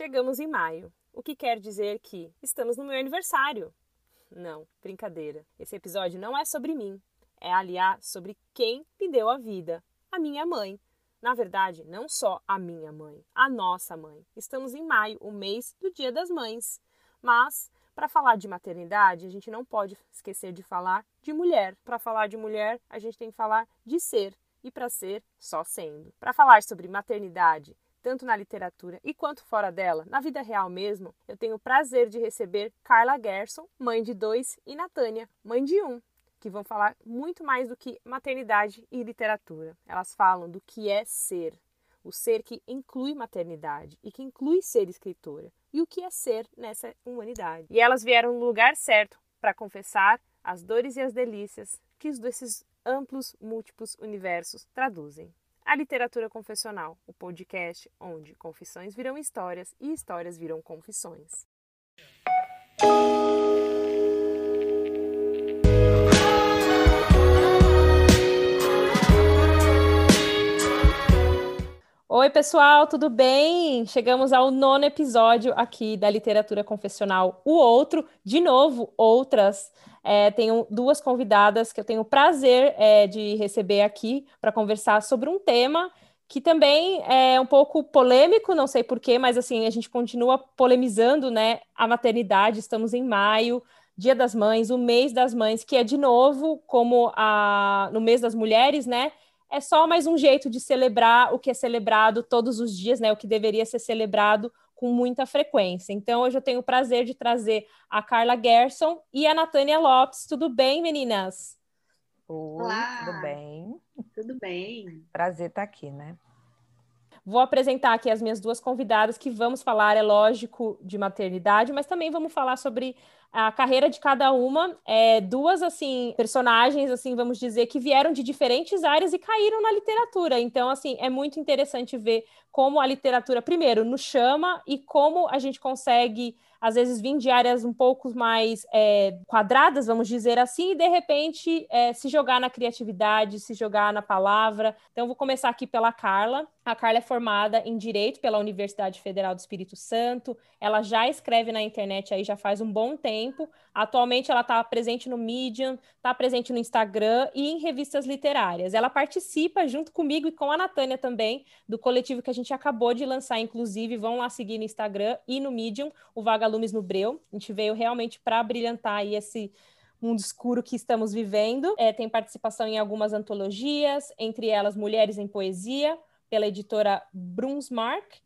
Chegamos em maio, o que quer dizer que estamos no meu aniversário. Não, brincadeira. Esse episódio não é sobre mim. É, aliás, sobre quem me deu a vida, a minha mãe. Na verdade, não só a minha mãe, a nossa mãe. Estamos em maio, o mês do Dia das Mães. Mas, para falar de maternidade, a gente não pode esquecer de falar de mulher. Para falar de mulher, a gente tem que falar de ser. E para ser, só sendo. Para falar sobre maternidade, tanto na literatura e quanto fora dela, na vida real mesmo, eu tenho o prazer de receber Carla Gerson, mãe de dois, e Natânia, mãe de um, que vão falar muito mais do que maternidade e literatura. Elas falam do que é ser, o ser que inclui maternidade e que inclui ser escritora, e o que é ser nessa humanidade. E elas vieram no lugar certo para confessar as dores e as delícias que esses amplos, múltiplos universos traduzem. A Literatura Confessional, o podcast onde confissões viram histórias e histórias viram confissões. Oi, pessoal, tudo bem? Chegamos ao nono episódio aqui da Literatura Confessional, o outro, de novo, outras. É, tenho duas convidadas que eu tenho o prazer é, de receber aqui para conversar sobre um tema que também é um pouco polêmico, não sei porquê, mas assim, a gente continua polemizando, né? A maternidade, estamos em maio, Dia das Mães, o mês das mães, que é de novo, como a, no mês das mulheres, né? é só mais um jeito de celebrar o que é celebrado todos os dias, né? O que deveria ser celebrado com muita frequência. Então, hoje eu tenho o prazer de trazer a Carla Gerson e a Natânia Lopes. Tudo bem, meninas? Oi, Olá. tudo bem? Tudo bem. Prazer estar aqui, né? Vou apresentar aqui as minhas duas convidadas que vamos falar, é lógico, de maternidade, mas também vamos falar sobre a carreira de cada uma, é, duas assim personagens assim vamos dizer que vieram de diferentes áreas e caíram na literatura. Então assim é muito interessante ver como a literatura primeiro nos chama e como a gente consegue às vezes vir de áreas um pouco mais é, quadradas, vamos dizer assim, e de repente é, se jogar na criatividade, se jogar na palavra. Então, vou começar aqui pela Carla. A Carla é formada em Direito pela Universidade Federal do Espírito Santo. Ela já escreve na internet aí já faz um bom tempo. Atualmente, ela está presente no Medium, está presente no Instagram e em revistas literárias. Ela participa junto comigo e com a Natânia também do coletivo que a gente acabou de lançar, inclusive. Vão lá seguir no Instagram e no Medium, o Vaga Vagalumes no Breu. A gente veio realmente para brilhantar aí esse mundo escuro que estamos vivendo. É, tem participação em algumas antologias, entre elas Mulheres em Poesia, pela editora Brunsmark,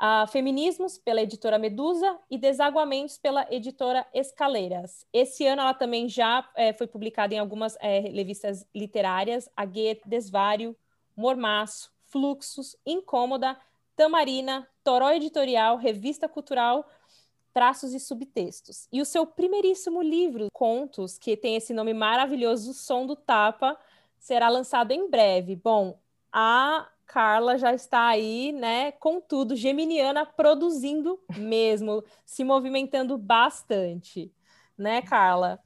uh, Feminismos, pela editora Medusa, e Desaguamentos, pela editora Escaleiras. Esse ano ela também já é, foi publicada em algumas é, revistas literárias, A Desvário, Mormaço, Fluxos, Incômoda, Tamarina, Toró Editorial, Revista Cultural, traços e subtextos. E o seu primeiríssimo livro, Contos, que tem esse nome maravilhoso, O Som do Tapa, será lançado em breve. Bom, a Carla já está aí, né, com tudo, geminiana, produzindo mesmo, se movimentando bastante, né, Carla?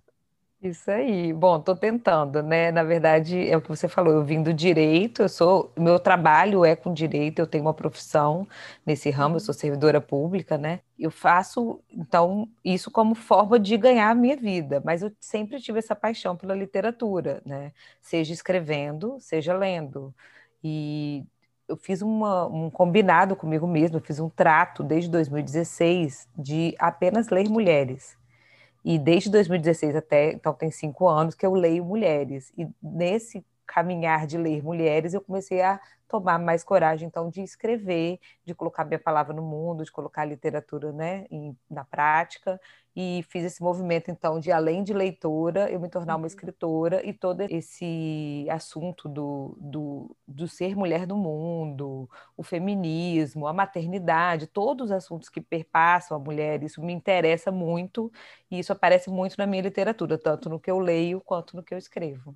Isso aí. Bom, estou tentando, né? Na verdade, é o que você falou, eu vim do direito, eu sou, meu trabalho é com direito, eu tenho uma profissão nesse ramo, eu sou uhum. servidora pública, né? Eu faço, então, isso como forma de ganhar a minha vida, mas eu sempre tive essa paixão pela literatura, né? Seja escrevendo, seja lendo. E eu fiz uma, um combinado comigo mesmo, eu fiz um trato desde 2016 de apenas ler mulheres. E desde 2016 até, então tem cinco anos que eu leio mulheres. E nesse caminhar de ler mulheres, eu comecei a tomar mais coragem, então, de escrever, de colocar minha palavra no mundo, de colocar a literatura né, em, na prática, e fiz esse movimento, então, de além de leitora, eu me tornar uma uhum. escritora, e todo esse assunto do, do, do ser mulher do mundo, o feminismo, a maternidade, todos os assuntos que perpassam a mulher, isso me interessa muito, e isso aparece muito na minha literatura, tanto no que eu leio quanto no que eu escrevo.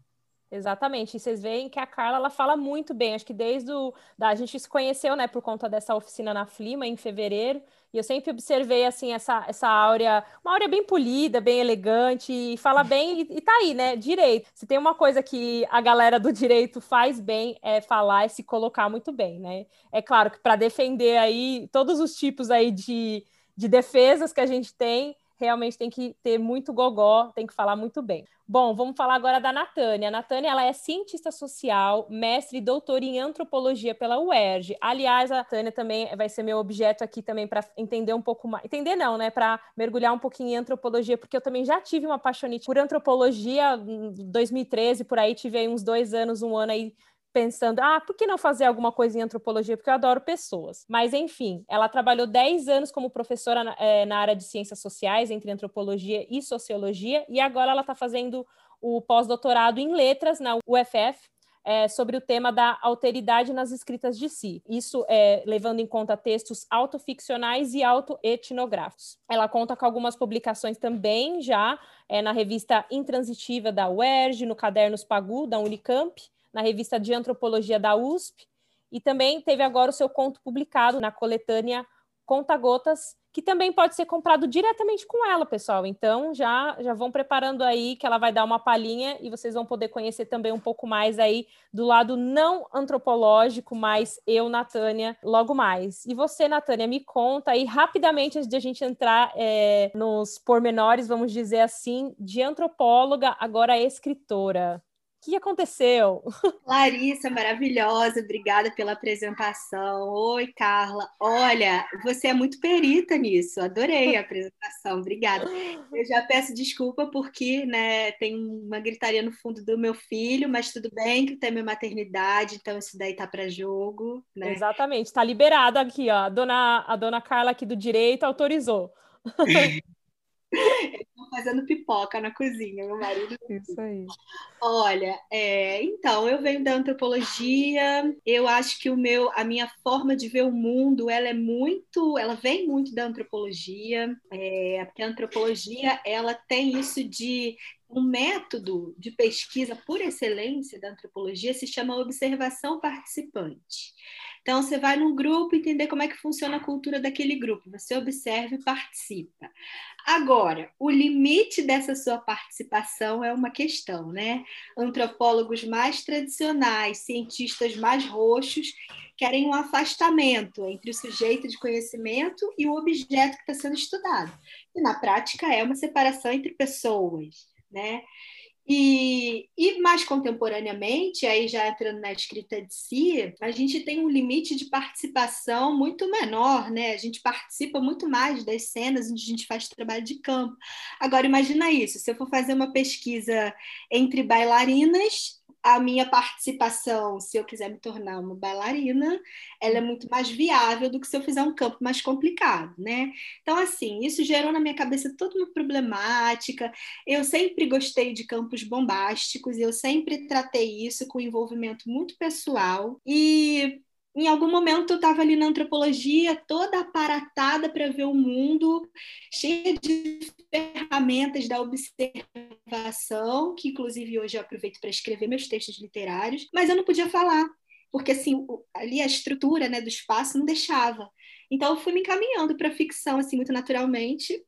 Exatamente. E vocês veem que a Carla ela fala muito bem. Acho que desde o da a gente se conheceu, né, por conta dessa oficina na Flima em fevereiro. E eu sempre observei, assim, essa, essa áurea, uma áurea bem polida, bem elegante, e fala bem, e, e tá aí, né? Direito. Se tem uma coisa que a galera do direito faz bem, é falar e se colocar muito bem, né? É claro que para defender aí todos os tipos aí de, de defesas que a gente tem, realmente tem que ter muito gogó, tem que falar muito bem. Bom, vamos falar agora da Natânia. A Natânia ela é cientista social, mestre e doutora em antropologia pela UERJ. Aliás, a Natânia também vai ser meu objeto aqui também para entender um pouco mais. Entender não, né? Para mergulhar um pouquinho em antropologia, porque eu também já tive uma paixonite por antropologia em 2013, por aí tive aí uns dois anos, um ano aí pensando, ah, por que não fazer alguma coisa em antropologia? Porque eu adoro pessoas. Mas, enfim, ela trabalhou 10 anos como professora na, é, na área de ciências sociais, entre antropologia e sociologia, e agora ela está fazendo o pós-doutorado em letras na UFF, é, sobre o tema da alteridade nas escritas de si. Isso é levando em conta textos autoficcionais e autoetnográficos. Ela conta com algumas publicações também já é, na revista Intransitiva da UERJ, no Cadernos Pagu, da Unicamp, na revista de Antropologia da USP, e também teve agora o seu conto publicado na coletânea Conta Gotas, que também pode ser comprado diretamente com ela, pessoal. Então já já vão preparando aí que ela vai dar uma palhinha e vocês vão poder conhecer também um pouco mais aí do lado não antropológico, mas eu, Natânia, logo mais. E você, Natânia, me conta aí rapidamente antes de a gente entrar é, nos pormenores, vamos dizer assim, de antropóloga, agora escritora. O que aconteceu? Larissa, maravilhosa, obrigada pela apresentação. Oi, Carla. Olha, você é muito perita nisso, adorei a apresentação, obrigada. Eu já peço desculpa porque né, tem uma gritaria no fundo do meu filho, mas tudo bem que tem minha maternidade, então isso daí tá para jogo. Né? Exatamente, está liberado aqui, ó. A dona, a dona Carla aqui do direito autorizou. Estou fazendo pipoca na cozinha, meu marido. Isso aí. Olha, é, então, eu venho da antropologia, eu acho que o meu, a minha forma de ver o mundo, ela é muito, ela vem muito da antropologia, é, porque a antropologia, ela tem isso de um método de pesquisa por excelência da antropologia se chama observação participante. Então, você vai num grupo entender como é que funciona a cultura daquele grupo. Você observa e participa. Agora, o limite dessa sua participação é uma questão, né? Antropólogos mais tradicionais, cientistas mais roxos, querem um afastamento entre o sujeito de conhecimento e o objeto que está sendo estudado. E, na prática, é uma separação entre pessoas, né? E, e, mais contemporaneamente, aí já entrando na escrita de si, a gente tem um limite de participação muito menor, né? A gente participa muito mais das cenas onde a gente faz trabalho de campo. Agora, imagina isso: se eu for fazer uma pesquisa entre bailarinas, a minha participação, se eu quiser me tornar uma bailarina, ela é muito mais viável do que se eu fizer um campo mais complicado, né? Então, assim, isso gerou na minha cabeça toda uma problemática. Eu sempre gostei de campos bombásticos, eu sempre tratei isso com envolvimento muito pessoal e em algum momento eu estava ali na antropologia, toda aparatada para ver o mundo, cheia de ferramentas da observação, que inclusive hoje eu aproveito para escrever meus textos literários, mas eu não podia falar, porque assim, ali a estrutura né, do espaço não deixava. Então eu fui me encaminhando para a ficção assim muito naturalmente,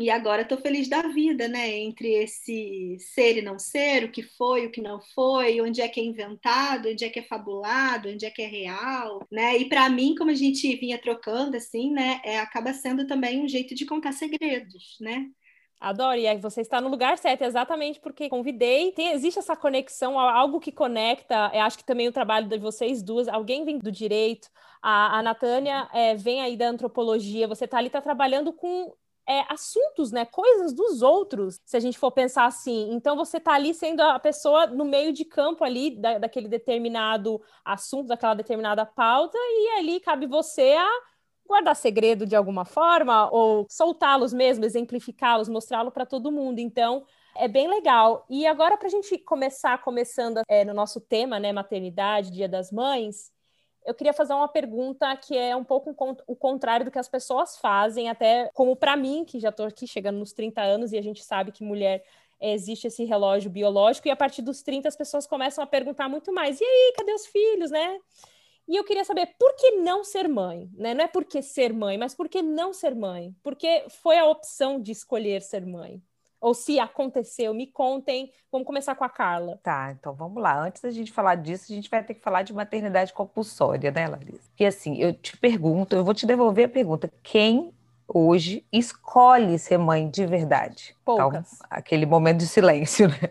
e agora estou feliz da vida, né? Entre esse ser e não ser, o que foi, o que não foi, onde é que é inventado, onde é que é fabulado, onde é que é real, né? E para mim, como a gente vinha trocando assim, né, é, acaba sendo também um jeito de contar segredos, né? Adoro, e aí você está no lugar certo, exatamente porque convidei. Tem, existe essa conexão, algo que conecta. Eu acho que também o trabalho de vocês duas, alguém vem do direito, a, a Natânia é, vem aí da antropologia, você está ali, está trabalhando com é, assuntos, né? Coisas dos outros, se a gente for pensar assim. Então você está ali sendo a pessoa no meio de campo ali da, daquele determinado assunto, daquela determinada pauta, e ali cabe você a guardar segredo de alguma forma, ou soltá-los mesmo, exemplificá-los, mostrá-lo para todo mundo. Então, é bem legal. E agora, para a gente começar, começando é, no nosso tema, né, maternidade, Dia das Mães, eu queria fazer uma pergunta que é um pouco o contrário do que as pessoas fazem, até como para mim, que já estou aqui chegando nos 30 anos e a gente sabe que mulher é, existe esse relógio biológico, e a partir dos 30 as pessoas começam a perguntar muito mais: e aí, cadê os filhos, né? E eu queria saber por que não ser mãe, né? Não é por que ser mãe, mas por que não ser mãe? Porque foi a opção de escolher ser mãe. Ou se aconteceu, me contem. Vamos começar com a Carla. Tá, então vamos lá. Antes da gente falar disso, a gente vai ter que falar de maternidade compulsória, né, Larissa? Porque assim, eu te pergunto, eu vou te devolver a pergunta: quem hoje escolhe ser mãe de verdade. Poucas. Então, aquele momento de silêncio, né?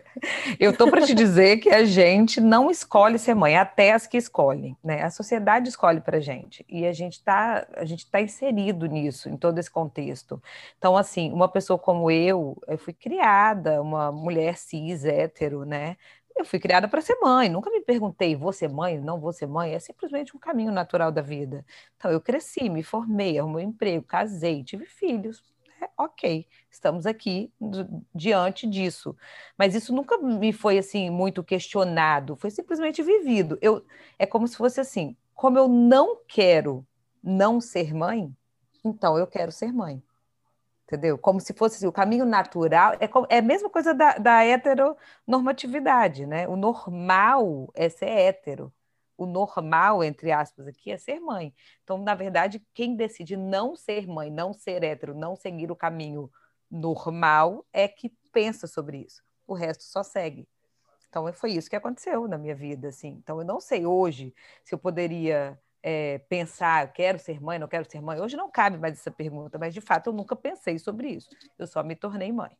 Eu tô para te dizer que a gente não escolhe ser mãe, até as que escolhem, né? A sociedade escolhe para gente e a gente tá a gente tá inserido nisso, em todo esse contexto. Então, assim, uma pessoa como eu, eu fui criada, uma mulher cis hétero, né? Eu fui criada para ser mãe, nunca me perguntei, vou ser mãe, não vou ser mãe, é simplesmente um caminho natural da vida. Então, eu cresci, me formei, arrumei um emprego, casei, tive filhos. É, ok, estamos aqui diante disso. Mas isso nunca me foi assim muito questionado, foi simplesmente vivido. Eu, é como se fosse assim: como eu não quero não ser mãe, então eu quero ser mãe entendeu? Como se fosse assim, o caminho natural, é, é a mesma coisa da, da heteronormatividade, né? O normal é ser hétero. O normal, entre aspas, aqui é ser mãe. Então, na verdade, quem decide não ser mãe, não ser hétero, não seguir o caminho normal, é que pensa sobre isso. O resto só segue. Então, foi isso que aconteceu na minha vida, assim. Então, eu não sei hoje se eu poderia é, pensar, quero ser mãe, não quero ser mãe. Hoje não cabe mais essa pergunta, mas de fato eu nunca pensei sobre isso. Eu só me tornei mãe.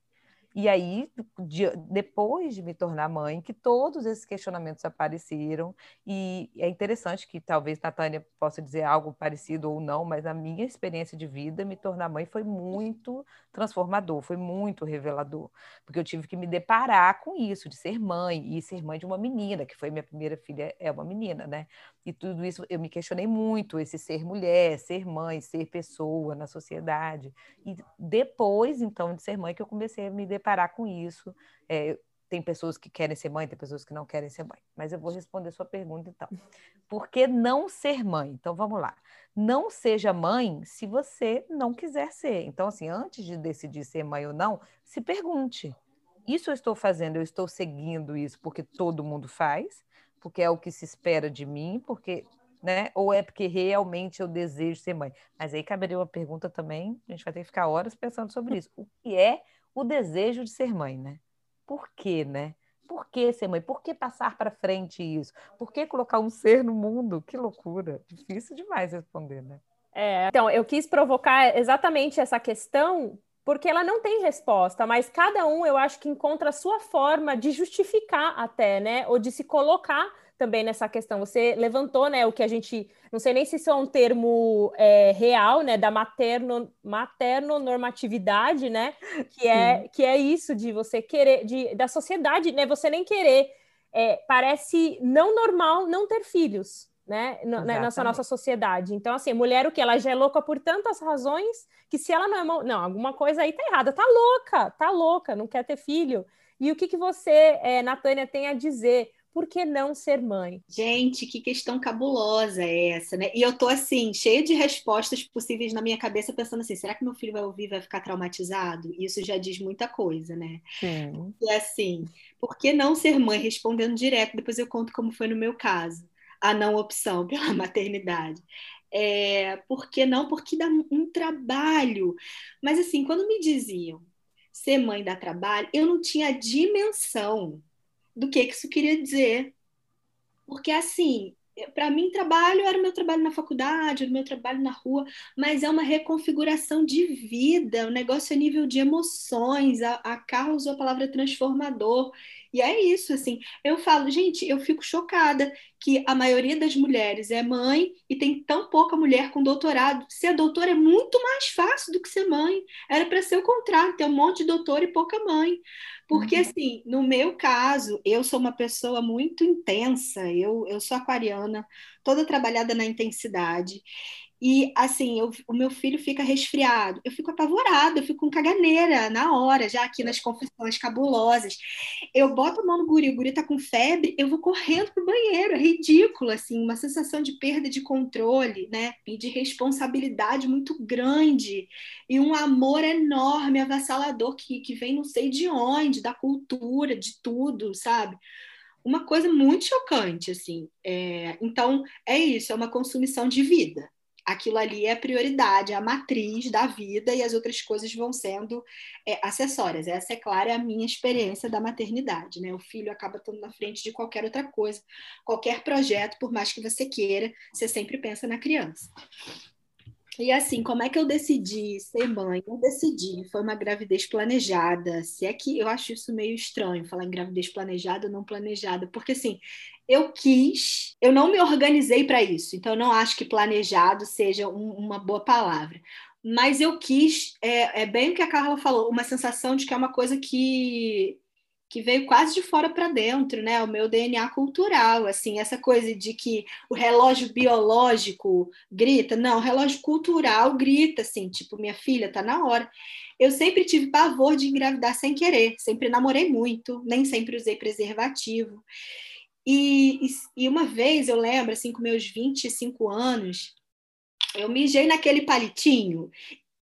E aí, de, depois de me tornar mãe, que todos esses questionamentos apareceram, e é interessante que talvez Natânia possa dizer algo parecido ou não, mas a minha experiência de vida, me tornar mãe, foi muito transformador, foi muito revelador, porque eu tive que me deparar com isso, de ser mãe, e ser mãe de uma menina, que foi minha primeira filha, é uma menina, né? E tudo isso eu me questionei muito, esse ser mulher, ser mãe, ser pessoa na sociedade. E depois, então, de ser mãe, que eu comecei a me deparar com isso. É, tem pessoas que querem ser mãe, tem pessoas que não querem ser mãe. Mas eu vou responder sua pergunta, então. Por que não ser mãe? Então, vamos lá. Não seja mãe se você não quiser ser. Então, assim, antes de decidir ser mãe ou não, se pergunte. Isso eu estou fazendo, eu estou seguindo isso porque todo mundo faz? porque é o que se espera de mim, porque, né? Ou é porque realmente eu desejo ser mãe. Mas aí caberia uma pergunta também, a gente vai ter que ficar horas pensando sobre isso. O que é o desejo de ser mãe, né? Por quê, né? Por que ser mãe? Por que passar para frente isso? Por que colocar um ser no mundo? Que loucura! Difícil demais responder, né? É, então, eu quis provocar exatamente essa questão porque ela não tem resposta, mas cada um eu acho que encontra a sua forma de justificar até, né? Ou de se colocar também nessa questão. Você levantou, né, o que a gente, não sei nem se isso é um termo é, real, né, da materno, materno-normatividade, né, que é, que é isso de você querer, de, da sociedade, né, você nem querer, é, parece não normal não ter filhos, né, né nessa nossa sociedade. Então, assim, mulher o que? Ela já é louca por tantas razões que se ela não é... Não, alguma coisa aí tá errada. Tá louca, tá louca, não quer ter filho. E o que, que você, é, Natânia, tem a dizer? Por que não ser mãe? Gente, que questão cabulosa é essa, né? E eu tô assim, cheia de respostas possíveis na minha cabeça, pensando assim: será que meu filho vai ouvir vai ficar traumatizado? Isso já diz muita coisa, né? Sim. E assim, por que não ser mãe? Respondendo direto, depois eu conto como foi no meu caso a não opção pela maternidade. É, por que não? Porque dá um trabalho. Mas assim, quando me diziam ser mãe dá trabalho, eu não tinha dimensão do que, que isso queria dizer. Porque assim, para mim, trabalho era o meu trabalho na faculdade, era o meu trabalho na rua, mas é uma reconfiguração de vida, o negócio a nível de emoções. A, a Carla usou a palavra transformador. E é isso, assim. Eu falo, gente, eu fico chocada que a maioria das mulheres é mãe e tem tão pouca mulher com doutorado. Ser doutora é muito mais fácil do que ser mãe. Era para ser o contrário, ter um monte de doutor e pouca mãe. Porque, uhum. assim, no meu caso, eu sou uma pessoa muito intensa, eu, eu sou aquariana, toda trabalhada na intensidade. E assim, eu, o meu filho fica resfriado, eu fico apavorada, eu fico com caganeira na hora, já aqui nas confissões cabulosas. Eu boto a mão no guri, o guri tá com febre, eu vou correndo pro banheiro, é ridículo, assim, uma sensação de perda de controle, né? E de responsabilidade muito grande, e um amor enorme, avassalador, que, que vem não sei de onde, da cultura, de tudo, sabe? uma coisa muito chocante, assim. É, então, é isso, é uma consumição de vida. Aquilo ali é a prioridade, é a matriz da vida e as outras coisas vão sendo é, acessórias. Essa, é claro, é a minha experiência da maternidade, né? O filho acaba estando na frente de qualquer outra coisa, qualquer projeto, por mais que você queira, você sempre pensa na criança. E assim, como é que eu decidi ser mãe? Eu decidi, foi uma gravidez planejada. Se é que eu acho isso meio estranho, falar em gravidez planejada ou não planejada, porque assim, eu quis, eu não me organizei para isso, então eu não acho que planejado seja um, uma boa palavra. Mas eu quis, é, é bem o que a Carla falou, uma sensação de que é uma coisa que que veio quase de fora para dentro, né? O meu DNA cultural, assim, essa coisa de que o relógio biológico grita, não, o relógio cultural grita, assim, tipo, minha filha, tá na hora. Eu sempre tive pavor de engravidar sem querer, sempre namorei muito, nem sempre usei preservativo. E, e, e uma vez eu lembro, assim, com meus 25 anos, eu mijei naquele palitinho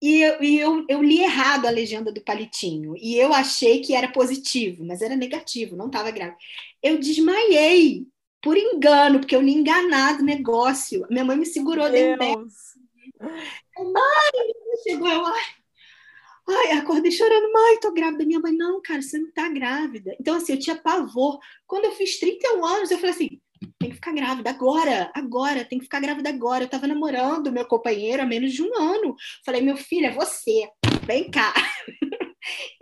e, eu, e eu, eu, li errado a legenda do palitinho. E eu achei que era positivo, mas era negativo, não estava grávida. Eu desmaiei por engano, porque eu li enganado o negócio. Minha mãe me segurou Deus. dentro. Mãe, chegou eu, ai, ai, acordei chorando, mãe, tô grávida. Minha mãe, não, cara, você não tá grávida. Então, assim, eu tinha pavor. Quando eu fiz 31 anos, eu falei assim, tem que ficar grávida agora, agora, tem que ficar grávida agora. Eu estava namorando meu companheiro há menos de um ano. Falei, meu filho, é você, vem cá.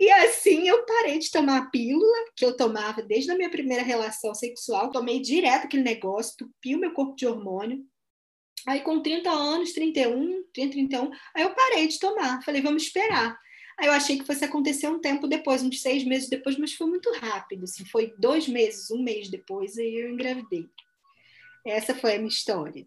E assim eu parei de tomar a pílula que eu tomava desde a minha primeira relação sexual. Tomei direto aquele negócio, tupi o meu corpo de hormônio. Aí com 30 anos, 31, 30, 31, aí eu parei de tomar. Falei, vamos esperar. Aí eu achei que fosse acontecer um tempo depois, uns seis meses depois, mas foi muito rápido. Assim, foi dois meses, um mês depois, aí eu engravidei. Essa foi a minha história.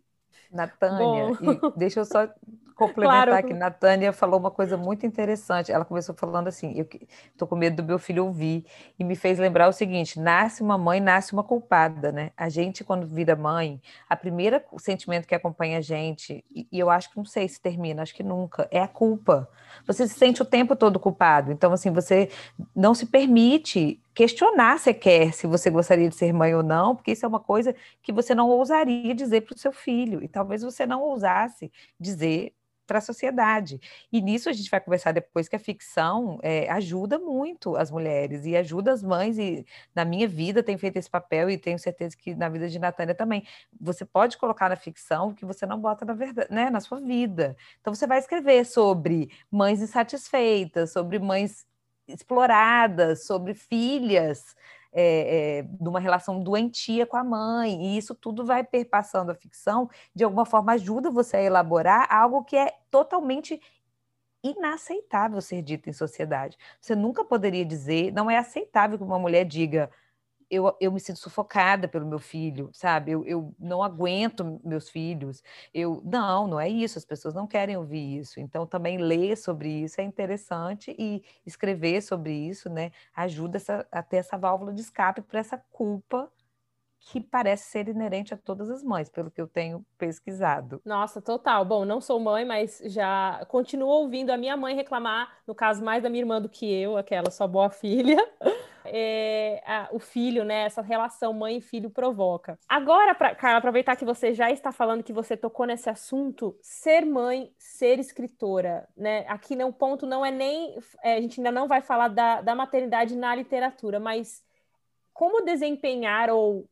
Natânia, deixa eu só complementar claro. que Natânia falou uma coisa muito interessante. Ela começou falando assim: eu estou com medo do meu filho ouvir, e me fez lembrar o seguinte: nasce uma mãe, nasce uma culpada, né? A gente, quando vira mãe, a primeira sentimento que acompanha a gente, e, e eu acho que não sei se termina, acho que nunca, é a culpa. Você se sente o tempo todo culpado. Então, assim, você não se permite questionar se quer, se você gostaria de ser mãe ou não, porque isso é uma coisa que você não ousaria dizer para o seu filho, e talvez você não ousasse dizer para a sociedade. E nisso a gente vai conversar depois que a ficção é, ajuda muito as mulheres e ajuda as mães, e na minha vida tem feito esse papel e tenho certeza que na vida de Natânia também. Você pode colocar na ficção o que você não bota na verdade, né, na sua vida. Então você vai escrever sobre mães insatisfeitas, sobre mães exploradas, sobre filhas é, é, de uma relação doentia com a mãe, e isso tudo vai perpassando a ficção, de alguma forma ajuda você a elaborar algo que é totalmente inaceitável ser dito em sociedade. Você nunca poderia dizer, não é aceitável que uma mulher diga eu, eu me sinto sufocada pelo meu filho, sabe? Eu, eu não aguento meus filhos. Eu não, não é isso. As pessoas não querem ouvir isso. Então também ler sobre isso é interessante e escrever sobre isso, né? Ajuda essa, a ter essa válvula de escape para essa culpa que parece ser inerente a todas as mães, pelo que eu tenho pesquisado. Nossa, total. Bom, não sou mãe, mas já continuo ouvindo a minha mãe reclamar, no caso mais da minha irmã do que eu, aquela só boa filha. É, a, o filho, né? Essa relação mãe e filho provoca. Agora, pra, Carla, aproveitar que você já está falando que você tocou nesse assunto, ser mãe, ser escritora, né? Aqui o ponto não é nem. É, a gente ainda não vai falar da, da maternidade na literatura, mas como desempenhar ou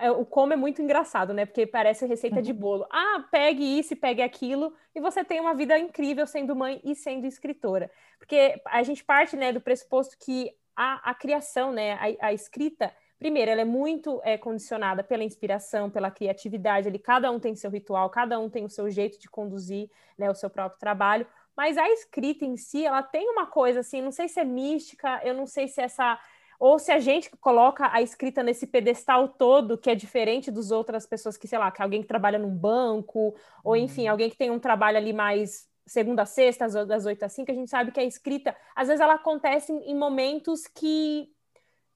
é, o como é muito engraçado, né? Porque parece receita de uhum. bolo. Ah, pegue isso e pegue aquilo, e você tem uma vida incrível sendo mãe e sendo escritora. Porque a gente parte né, do pressuposto que a, a criação, né, a, a, escrita, primeiro, ela é muito é, condicionada pela inspiração, pela criatividade. Ali, cada um tem seu ritual, cada um tem o seu jeito de conduzir né, o seu próprio trabalho. Mas a escrita em si, ela tem uma coisa assim, não sei se é mística, eu não sei se é essa ou se a gente coloca a escrita nesse pedestal todo, que é diferente dos outras pessoas que, sei lá, que alguém que trabalha num banco, ou enfim, uhum. alguém que tem um trabalho ali mais segunda a sexta, das oito às cinco, a gente sabe que a escrita, às vezes ela acontece em momentos que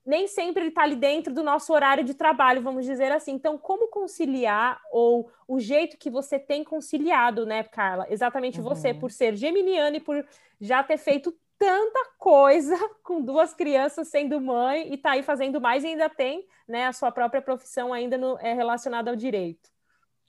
nem sempre ele está ali dentro do nosso horário de trabalho, vamos dizer assim. Então, como conciliar, ou o jeito que você tem conciliado, né, Carla? Exatamente uhum. você, por ser geminiana e por já ter feito tanta coisa com duas crianças sendo mãe e tá aí fazendo mais e ainda tem né, a sua própria profissão ainda no, é relacionada ao direito.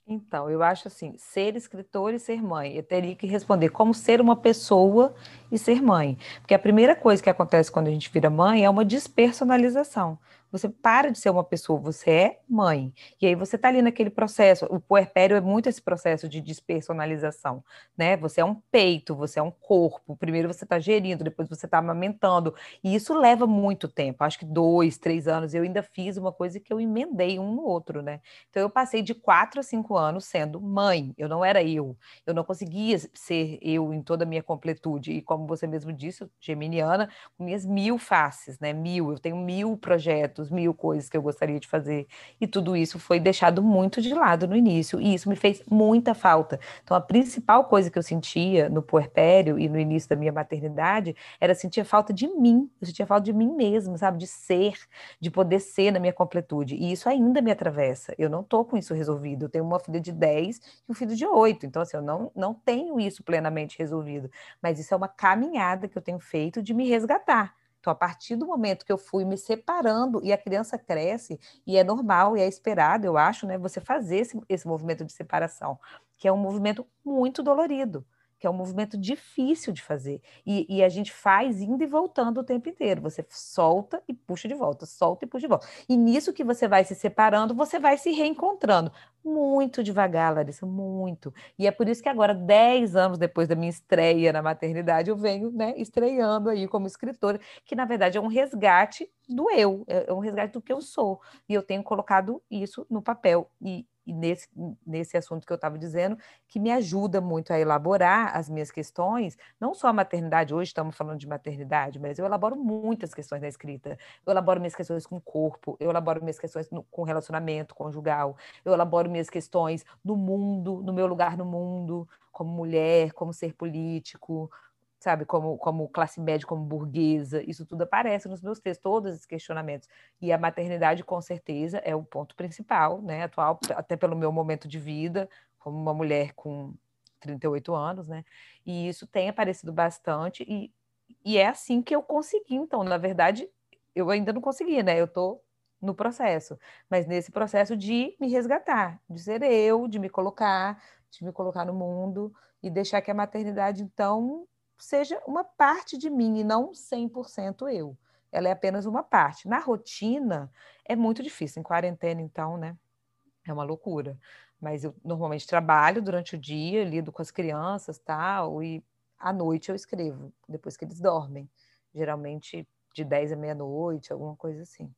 Então, eu acho assim, ser escritor e ser mãe, eu teria que responder como ser uma pessoa e ser mãe. Porque a primeira coisa que acontece quando a gente vira mãe é uma despersonalização. Você para de ser uma pessoa, você é mãe. E aí você está ali naquele processo. O puerpério é muito esse processo de despersonalização, né? Você é um peito, você é um corpo. Primeiro você está gerindo, depois você está amamentando. E isso leva muito tempo. Acho que dois, três anos. Eu ainda fiz uma coisa que eu emendei um no outro, né? Então eu passei de quatro a cinco anos sendo mãe. Eu não era eu. Eu não conseguia ser eu em toda a minha completude. E como você mesmo disse, geminiana, com minhas mil faces, né? Mil. Eu tenho mil projetos mil coisas que eu gostaria de fazer. E tudo isso foi deixado muito de lado no início, e isso me fez muita falta. Então, a principal coisa que eu sentia no puerpério e no início da minha maternidade era sentir falta de mim, eu sentia falta de mim mesma, sabe? De ser, de poder ser na minha completude. E isso ainda me atravessa. Eu não tô com isso resolvido. Eu tenho uma filha de 10 e um filho de 8. Então, assim, eu não, não tenho isso plenamente resolvido. Mas isso é uma caminhada que eu tenho feito de me resgatar. Então, a partir do momento que eu fui me separando e a criança cresce, e é normal e é esperado, eu acho, né, você fazer esse, esse movimento de separação, que é um movimento muito dolorido que é um movimento difícil de fazer. E, e, a gente faz indo e voltando o tempo inteiro. Você solta e puxa de volta, solta e puxa de volta. E nisso que você vai se separando, você vai se reencontrando. Muito devagar, Larissa, muito. E é por isso que agora, dez anos depois da minha estreia na maternidade, eu venho né, estreando aí como escritora, que na verdade é um resgate do eu, é, é um resgate do que eu sou. E eu tenho colocado isso no papel. E, e nesse, nesse assunto que eu estava dizendo, que me ajuda muito a elaborar as minhas questões, não só a maternidade, hoje estamos falando de maternidade, mas eu elaboro muitas questões na escrita. Eu elaboro minhas questões com o corpo, eu elaboro minhas questões no, com relacionamento conjugal, eu elaboro minhas questões no mundo, no meu lugar no mundo, como mulher, como ser político, sabe, como, como classe média, como burguesa, isso tudo aparece nos meus textos, todos esses questionamentos. E a maternidade, com certeza, é o ponto principal, né, atual, até pelo meu momento de vida, como uma mulher com 38 anos, né, e isso tem aparecido bastante, e, e é assim que eu consegui, então, na verdade, eu ainda não consegui, né, eu estou no processo, mas nesse processo de me resgatar, de ser eu, de me colocar, de me colocar no mundo, e deixar que a maternidade, então, seja uma parte de mim e não 100% eu. Ela é apenas uma parte. Na rotina, é muito difícil. Em quarentena, então, né? É uma loucura. Mas eu normalmente trabalho durante o dia, lido com as crianças, tal, e à noite eu escrevo, depois que eles dormem. Geralmente de 10 à meia-noite, alguma coisa assim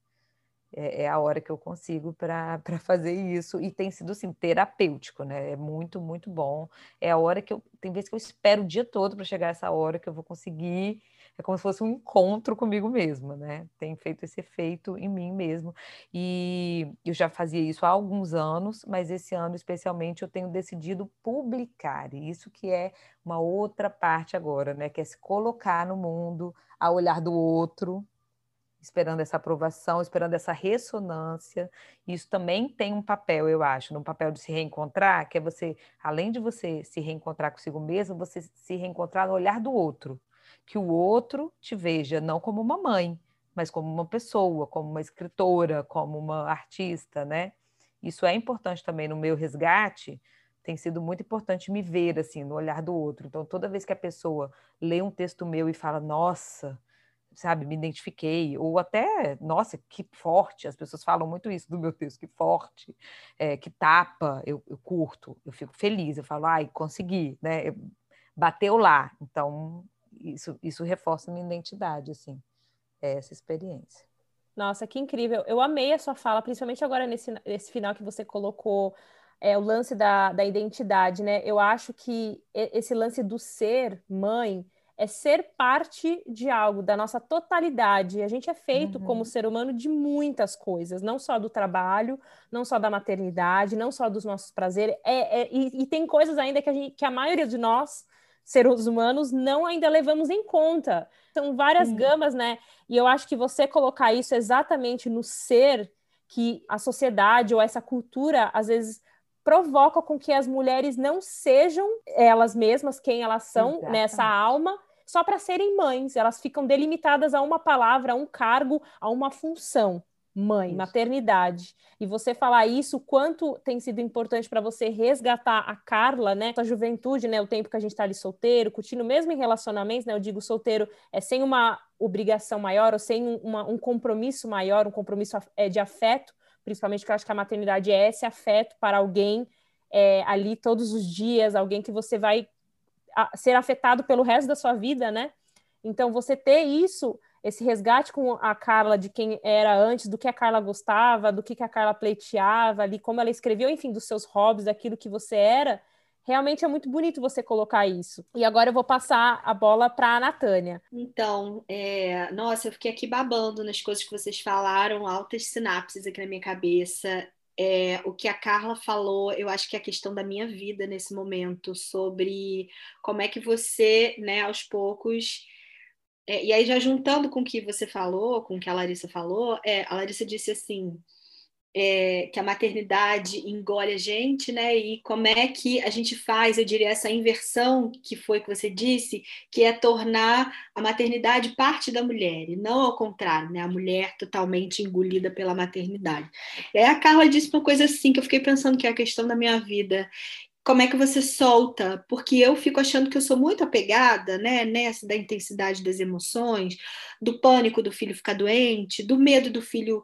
é, é a hora que eu consigo para fazer isso. E tem sido, assim, terapêutico, né? É muito, muito bom. É a hora que eu. Tem vezes que eu espero o dia todo para chegar essa hora que eu vou conseguir. É como se fosse um encontro comigo mesma, né? Tem feito esse efeito em mim mesmo. E eu já fazia isso há alguns anos, mas esse ano, especialmente, eu tenho decidido publicar. E isso que é uma outra parte agora, né? Que é se colocar no mundo, a olhar do outro, esperando essa aprovação, esperando essa ressonância. Isso também tem um papel, eu acho, no papel de se reencontrar, que é você, além de você se reencontrar consigo mesmo, você se reencontrar no olhar do outro. Que o outro te veja não como uma mãe, mas como uma pessoa, como uma escritora, como uma artista, né? Isso é importante também no meu resgate, tem sido muito importante me ver assim no olhar do outro. Então, toda vez que a pessoa lê um texto meu e fala: "Nossa, sabe, me identifiquei, ou até, nossa, que forte, as pessoas falam muito isso do meu texto, que forte, é, que tapa, eu, eu, curto, eu fico feliz, eu falo, ai, consegui, né, bateu lá, então isso, isso reforça minha identidade, assim, é essa experiência. Nossa, que incrível, eu amei a sua fala, principalmente agora nesse, nesse final que você colocou, é, o lance da, da identidade, né, eu acho que esse lance do ser mãe, é ser parte de algo, da nossa totalidade. A gente é feito uhum. como ser humano de muitas coisas, não só do trabalho, não só da maternidade, não só dos nossos prazeres. É, é e, e, tem coisas ainda que a, gente, que a maioria de nós, seres humanos, não ainda levamos em conta. São várias uhum. gamas, né? E eu acho que você colocar isso exatamente no ser que a sociedade ou essa cultura, às vezes, provoca com que as mulheres não sejam elas mesmas quem elas são Exatamente. nessa alma só para serem mães, elas ficam delimitadas a uma palavra, a um cargo, a uma função. Mãe, isso. maternidade, e você falar isso, quanto tem sido importante para você resgatar a Carla, né, a juventude, né, o tempo que a gente está ali solteiro, curtindo mesmo em relacionamentos, né, eu digo solteiro é sem uma obrigação maior ou sem uma, um compromisso maior, um compromisso é, de afeto, principalmente porque eu acho que a maternidade é esse afeto para alguém é, ali todos os dias, alguém que você vai ser afetado pelo resto da sua vida, né? Então, você ter isso esse resgate com a Carla de quem era antes, do que a Carla gostava, do que, que a Carla pleiteava ali, como ela escreveu, enfim, dos seus hobbies, daquilo que você era, realmente é muito bonito você colocar isso. E agora eu vou passar a bola para a Natânia. Então, é... nossa, eu fiquei aqui babando nas coisas que vocês falaram, altas sinapses aqui na minha cabeça. É, o que a Carla falou, eu acho que é a questão da minha vida nesse momento, sobre como é que você, né, aos poucos é, e aí, já juntando com o que você falou, com o que a Larissa falou, é, a Larissa disse assim: é, que a maternidade engole a gente, né? E como é que a gente faz, eu diria, essa inversão que foi que você disse, que é tornar a maternidade parte da mulher, e não ao contrário, né? A mulher totalmente engolida pela maternidade. E aí a Carla disse uma coisa assim que eu fiquei pensando que é a questão da minha vida como é que você solta? Porque eu fico achando que eu sou muito apegada, né, nessa da intensidade das emoções, do pânico do filho ficar doente, do medo do filho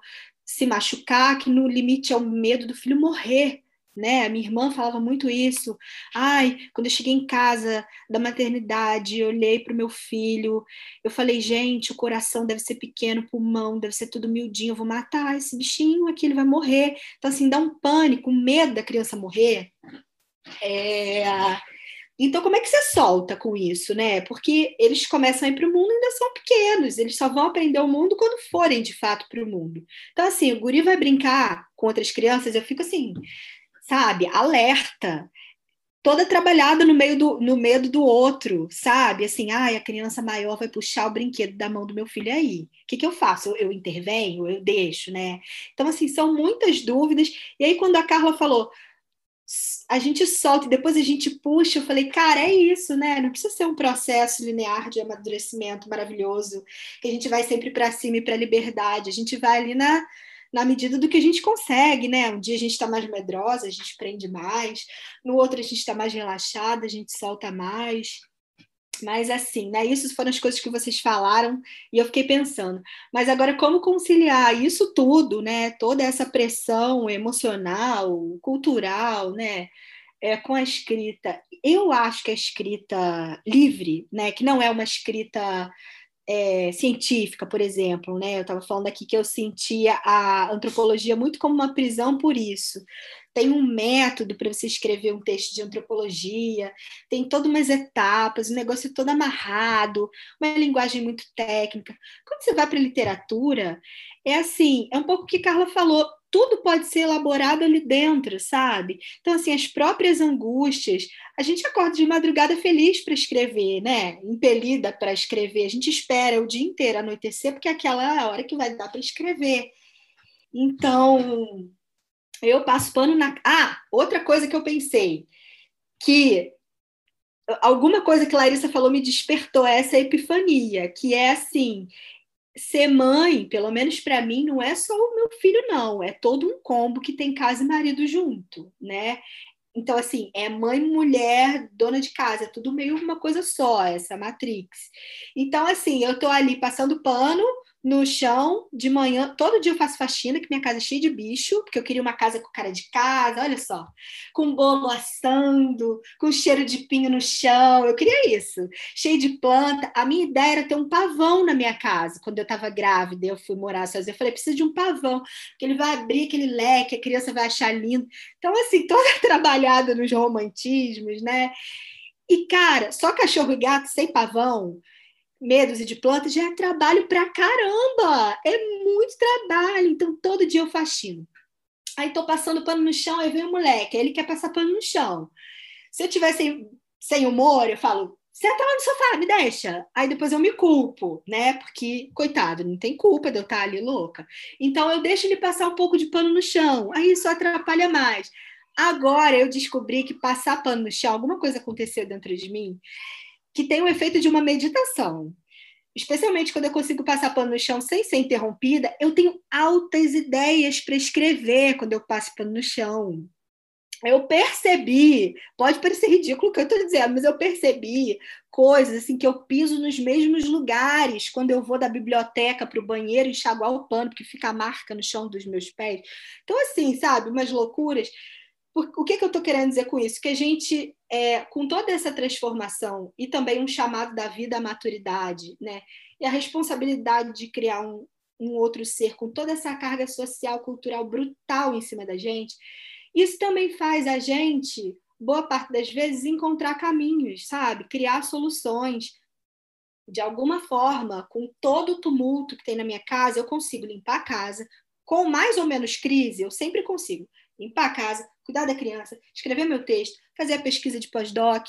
se machucar, que no limite é o medo do filho morrer, né? A minha irmã falava muito isso. Ai, quando eu cheguei em casa da maternidade, eu olhei para o meu filho, eu falei, gente, o coração deve ser pequeno, o pulmão deve ser tudo miudinho, eu vou matar esse bichinho aqui, ele vai morrer. Então, assim, dá um pânico, um medo da criança morrer. É... Então, como é que você solta com isso, né? Porque eles começam a ir para o mundo e ainda são pequenos, eles só vão aprender o mundo quando forem de fato para o mundo. Então, assim, o guri vai brincar com outras crianças, eu fico assim, sabe, alerta, toda trabalhada no meio do no medo do outro, sabe? Assim, ai, a criança maior vai puxar o brinquedo da mão do meu filho aí. O que, que eu faço? Eu, eu intervenho? Eu deixo, né? Então, assim, são muitas dúvidas. E aí, quando a Carla falou a gente solta e depois a gente puxa. Eu falei, cara, é isso, né? Não precisa ser um processo linear de amadurecimento maravilhoso, que a gente vai sempre para cima e para a liberdade. A gente vai ali na, na medida do que a gente consegue, né? Um dia a gente está mais medrosa, a gente prende mais, no outro a gente está mais relaxada, a gente solta mais. Mas assim, né? Isso foram as coisas que vocês falaram e eu fiquei pensando. Mas agora como conciliar isso tudo, né? Toda essa pressão emocional, cultural, né? É, com a escrita. Eu acho que a escrita livre, né? Que não é uma escrita é, científica, por exemplo, né? Eu estava falando aqui que eu sentia a antropologia muito como uma prisão por isso tem um método para você escrever um texto de antropologia, tem todas umas etapas, o negócio é todo amarrado, uma linguagem muito técnica. Quando você vai para a literatura, é assim, é um pouco o que Carla falou, tudo pode ser elaborado ali dentro, sabe? Então, assim, as próprias angústias, a gente acorda de madrugada feliz para escrever, né? Impelida para escrever. A gente espera o dia inteiro anoitecer, porque é aquela hora que vai dar para escrever. Então, eu passo pano na. Ah, outra coisa que eu pensei, que alguma coisa que Larissa falou me despertou essa epifania, que é assim, ser mãe, pelo menos para mim, não é só o meu filho, não, é todo um combo que tem casa e marido junto, né? Então, assim, é mãe, mulher, dona de casa, é tudo meio uma coisa só, essa Matrix. Então, assim, eu tô ali passando pano, no chão de manhã. Todo dia eu faço faxina, que minha casa é cheia de bicho, porque eu queria uma casa com cara de casa, olha só, com bolo assando, com cheiro de pinho no chão. Eu queria isso, cheio de planta. A minha ideia era ter um pavão na minha casa. Quando eu estava grávida, eu fui morar sozinha. Eu falei, preciso de um pavão, porque ele vai abrir aquele leque, a criança vai achar lindo. Então, assim, toda trabalhada nos romantismos, né? E, cara, só cachorro e gato sem pavão medos e de plantas já é trabalho pra caramba. É muito trabalho. Então, todo dia eu faxino. Aí tô passando pano no chão, aí vem o moleque, ele quer passar pano no chão. Se eu tiver sem, sem humor, eu falo, senta lá no sofá, me deixa. Aí depois eu me culpo, né? Porque, coitado, não tem culpa de eu estar ali louca. Então eu deixo ele passar um pouco de pano no chão. Aí isso atrapalha mais. Agora eu descobri que passar pano no chão, alguma coisa aconteceu dentro de mim que tem o efeito de uma meditação. Especialmente quando eu consigo passar pano no chão sem ser interrompida, eu tenho altas ideias para escrever quando eu passo pano no chão. Eu percebi, pode parecer ridículo o que eu estou dizendo, mas eu percebi coisas assim que eu piso nos mesmos lugares quando eu vou da biblioteca para o banheiro enxaguar o pano, porque fica a marca no chão dos meus pés. Então, assim, sabe, umas loucuras. O que, que eu estou querendo dizer com isso? Que a gente, é, com toda essa transformação e também um chamado da vida à maturidade, né? E a responsabilidade de criar um, um outro ser com toda essa carga social, cultural brutal em cima da gente, isso também faz a gente, boa parte das vezes, encontrar caminhos, sabe? Criar soluções. De alguma forma, com todo o tumulto que tem na minha casa, eu consigo limpar a casa. Com mais ou menos crise, eu sempre consigo limpar a casa, cuidar da criança, escrever meu texto, fazer a pesquisa de pós-doc,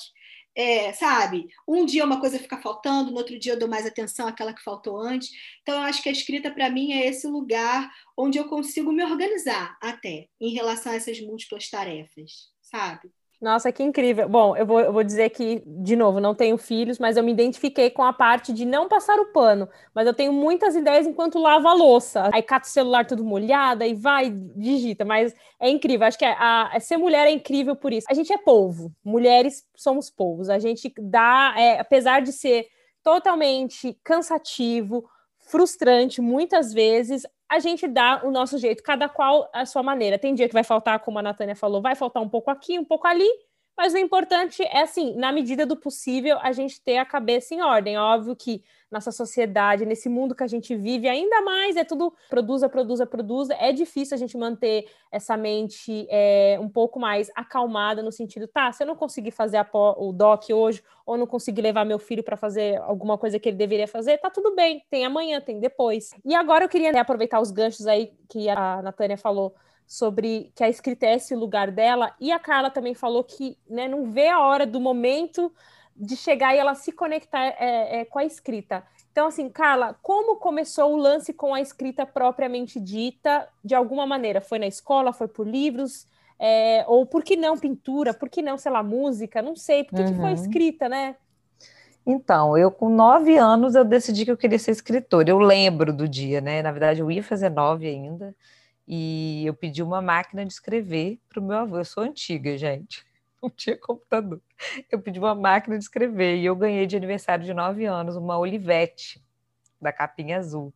é, sabe? Um dia uma coisa fica faltando, no outro dia eu dou mais atenção àquela que faltou antes. Então, eu acho que a escrita, para mim, é esse lugar onde eu consigo me organizar até em relação a essas múltiplas tarefas, sabe? Nossa, que incrível. Bom, eu vou, eu vou dizer que, de novo, não tenho filhos, mas eu me identifiquei com a parte de não passar o pano. Mas eu tenho muitas ideias enquanto lavo a louça. Aí cato o celular tudo molhado, aí vai, digita. Mas é incrível. Acho que a, a, ser mulher é incrível por isso. A gente é polvo. Mulheres somos polvos. A gente dá, é, apesar de ser totalmente cansativo, frustrante muitas vezes, a gente dá o nosso jeito, cada qual a sua maneira. Tem dia que vai faltar, como a Natânia falou, vai faltar um pouco aqui, um pouco ali, mas o importante é, assim, na medida do possível, a gente ter a cabeça em ordem. Óbvio que nossa sociedade, nesse mundo que a gente vive, ainda mais é tudo produza, produza, produza. É difícil a gente manter essa mente é, um pouco mais acalmada no sentido, tá, se eu não conseguir fazer a, o doc hoje, ou não conseguir levar meu filho para fazer alguma coisa que ele deveria fazer, tá tudo bem, tem amanhã, tem depois. E agora eu queria né, aproveitar os ganchos aí que a Natânia falou sobre que a escrita é esse lugar dela, e a Carla também falou que né, não vê a hora do momento de chegar e ela se conectar é, é, com a escrita. Então, assim, Carla, como começou o lance com a escrita propriamente dita, de alguma maneira? Foi na escola, foi por livros? É, ou por que não pintura? Por que não, sei lá, música? Não sei. Por que, uhum. que foi uhum. escrita, né? Então, eu com nove anos eu decidi que eu queria ser escritora. Eu lembro do dia, né? Na verdade, eu ia fazer nove ainda e eu pedi uma máquina de escrever para o meu avô. Eu sou antiga, gente não tinha computador. Eu pedi uma máquina de escrever e eu ganhei de aniversário de nove anos uma Olivetti da capinha azul.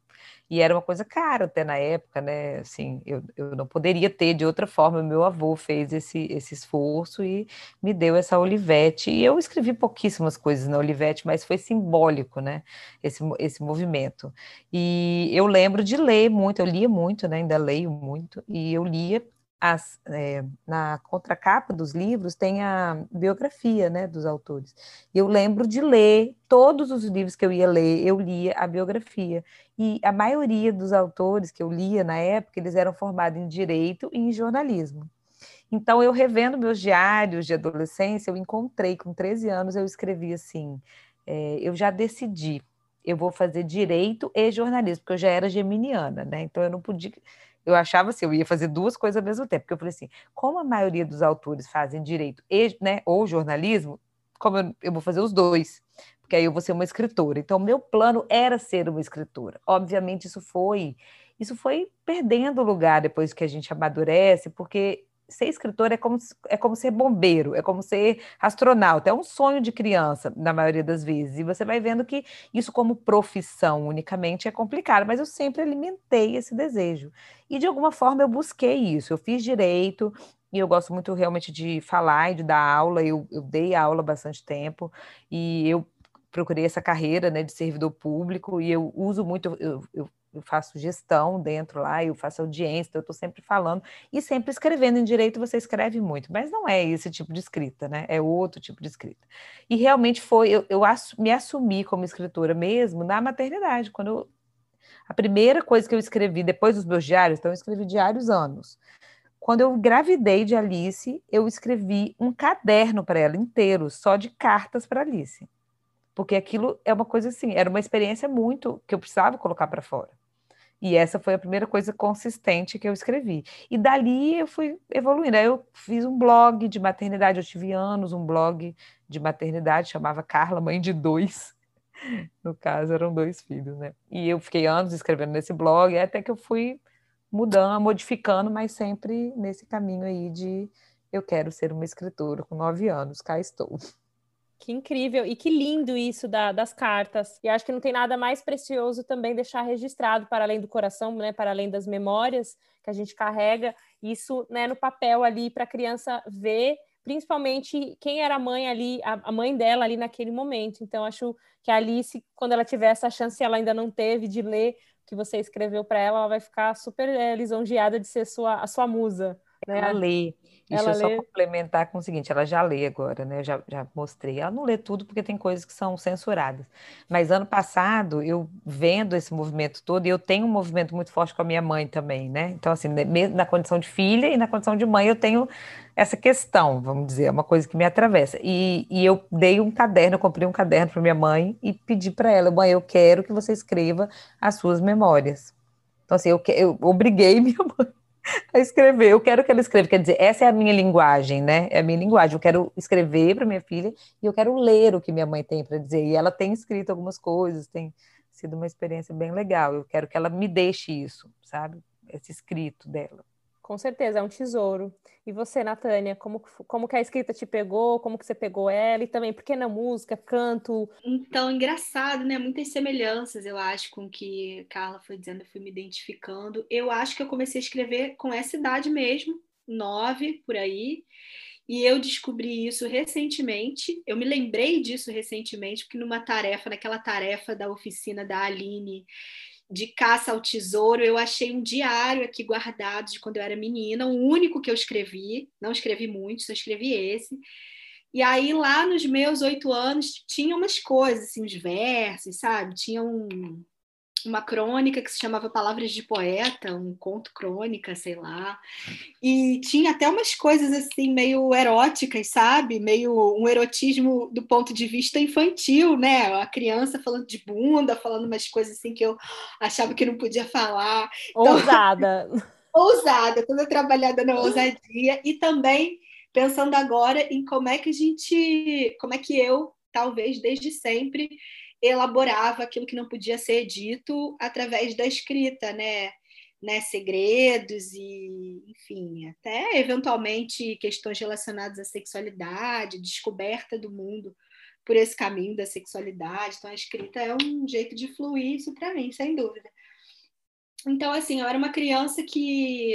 E era uma coisa cara até na época, né? Assim, eu, eu não poderia ter de outra forma. Meu avô fez esse, esse esforço e me deu essa Olivetti. E eu escrevi pouquíssimas coisas na Olivetti, mas foi simbólico, né? Esse, esse movimento. E eu lembro de ler muito, eu lia muito, né? Ainda leio muito, e eu lia as, é, na contracapa dos livros tem a biografia né, dos autores. Eu lembro de ler todos os livros que eu ia ler, eu lia a biografia. E a maioria dos autores que eu lia na época, eles eram formados em direito e em jornalismo. Então, eu revendo meus diários de adolescência, eu encontrei, com 13 anos, eu escrevi assim: é, eu já decidi, eu vou fazer direito e jornalismo, porque eu já era geminiana, né? Então, eu não podia eu achava assim, eu ia fazer duas coisas ao mesmo tempo, porque eu falei assim, como a maioria dos autores fazem direito e, né, ou jornalismo, como eu, eu vou fazer os dois, porque aí eu vou ser uma escritora. Então, meu plano era ser uma escritora. Obviamente, isso foi, isso foi perdendo lugar depois que a gente amadurece, porque ser escritor é como, é como ser bombeiro, é como ser astronauta, é um sonho de criança, na maioria das vezes. E você vai vendo que isso, como profissão unicamente, é complicado, mas eu sempre alimentei esse desejo. E de alguma forma eu busquei isso. Eu fiz direito, e eu gosto muito realmente de falar e de dar aula. Eu, eu dei aula bastante tempo, e eu procurei essa carreira né, de servidor público, e eu uso muito, eu, eu eu faço gestão dentro lá, eu faço audiência, então eu estou sempre falando e sempre escrevendo em direito, você escreve muito, mas não é esse tipo de escrita, né? É outro tipo de escrita. E realmente foi, eu, eu me assumi como escritora mesmo na maternidade, quando eu, a primeira coisa que eu escrevi depois dos meus diários, então eu escrevi diários anos. Quando eu engravidei de Alice, eu escrevi um caderno para ela inteiro, só de cartas para Alice. Porque aquilo é uma coisa assim, era uma experiência muito que eu precisava colocar para fora. E essa foi a primeira coisa consistente que eu escrevi. E dali eu fui evoluindo. Aí eu fiz um blog de maternidade, eu tive anos um blog de maternidade, chamava Carla, mãe de dois. No caso, eram dois filhos, né? E eu fiquei anos escrevendo nesse blog, até que eu fui mudando, modificando, mas sempre nesse caminho aí de eu quero ser uma escritora com nove anos, cá estou. Que incrível e que lindo isso da, das cartas. E acho que não tem nada mais precioso também deixar registrado para além do coração, né, para além das memórias que a gente carrega, isso né, no papel ali para a criança ver, principalmente quem era a mãe ali, a, a mãe dela ali naquele momento. Então acho que a Alice, quando ela tiver essa chance, ela ainda não teve de ler o que você escreveu para ela, ela vai ficar super é, lisonjeada de ser sua, a sua musa. Né? Ela lê. Deixa ela eu só lê... complementar com o seguinte, ela já lê agora, né? Eu já, já mostrei. Ela não lê tudo porque tem coisas que são censuradas. Mas ano passado, eu vendo esse movimento todo, e eu tenho um movimento muito forte com a minha mãe também, né? Então, assim, na condição de filha e na condição de mãe, eu tenho essa questão, vamos dizer, é uma coisa que me atravessa. E, e eu dei um caderno, eu comprei um caderno para minha mãe e pedi para ela, mãe, eu quero que você escreva as suas memórias. Então, assim, eu, eu obriguei minha mãe a escrever. Eu quero que ela escreva. Quer dizer, essa é a minha linguagem, né? É a minha linguagem. Eu quero escrever para minha filha e eu quero ler o que minha mãe tem para dizer. E ela tem escrito algumas coisas, tem sido uma experiência bem legal. Eu quero que ela me deixe isso, sabe? Esse escrito dela. Com certeza, é um tesouro. E você, Natânia, como, como que a escrita te pegou? Como que você pegou ela? E também, por que na música, canto? Então, engraçado, né? Muitas semelhanças, eu acho, com o que Carla foi dizendo, eu fui me identificando. Eu acho que eu comecei a escrever com essa idade mesmo, nove, por aí. E eu descobri isso recentemente. Eu me lembrei disso recentemente, porque numa tarefa, naquela tarefa da oficina da Aline, de caça ao tesouro, eu achei um diário aqui guardado de quando eu era menina, o único que eu escrevi, não escrevi muito, só escrevi esse. E aí, lá nos meus oito anos, tinha umas coisas, assim, uns versos, sabe? Tinha um, uma crônica que se chamava Palavras de Poeta, um conto crônica, sei lá. E tinha até umas coisas assim meio eróticas, sabe? Meio um erotismo do ponto de vista infantil, né? A criança falando de bunda, falando umas coisas assim que eu achava que não podia falar. Então, ousada. ousada, toda trabalhada na ousadia e também pensando agora em como é que a gente, como é que eu, talvez desde sempre elaborava aquilo que não podia ser dito através da escrita, né? né, segredos e, enfim, até eventualmente questões relacionadas à sexualidade, descoberta do mundo por esse caminho da sexualidade. Então, a escrita é um jeito de fluir isso para mim, sem dúvida. Então, assim, eu era uma criança que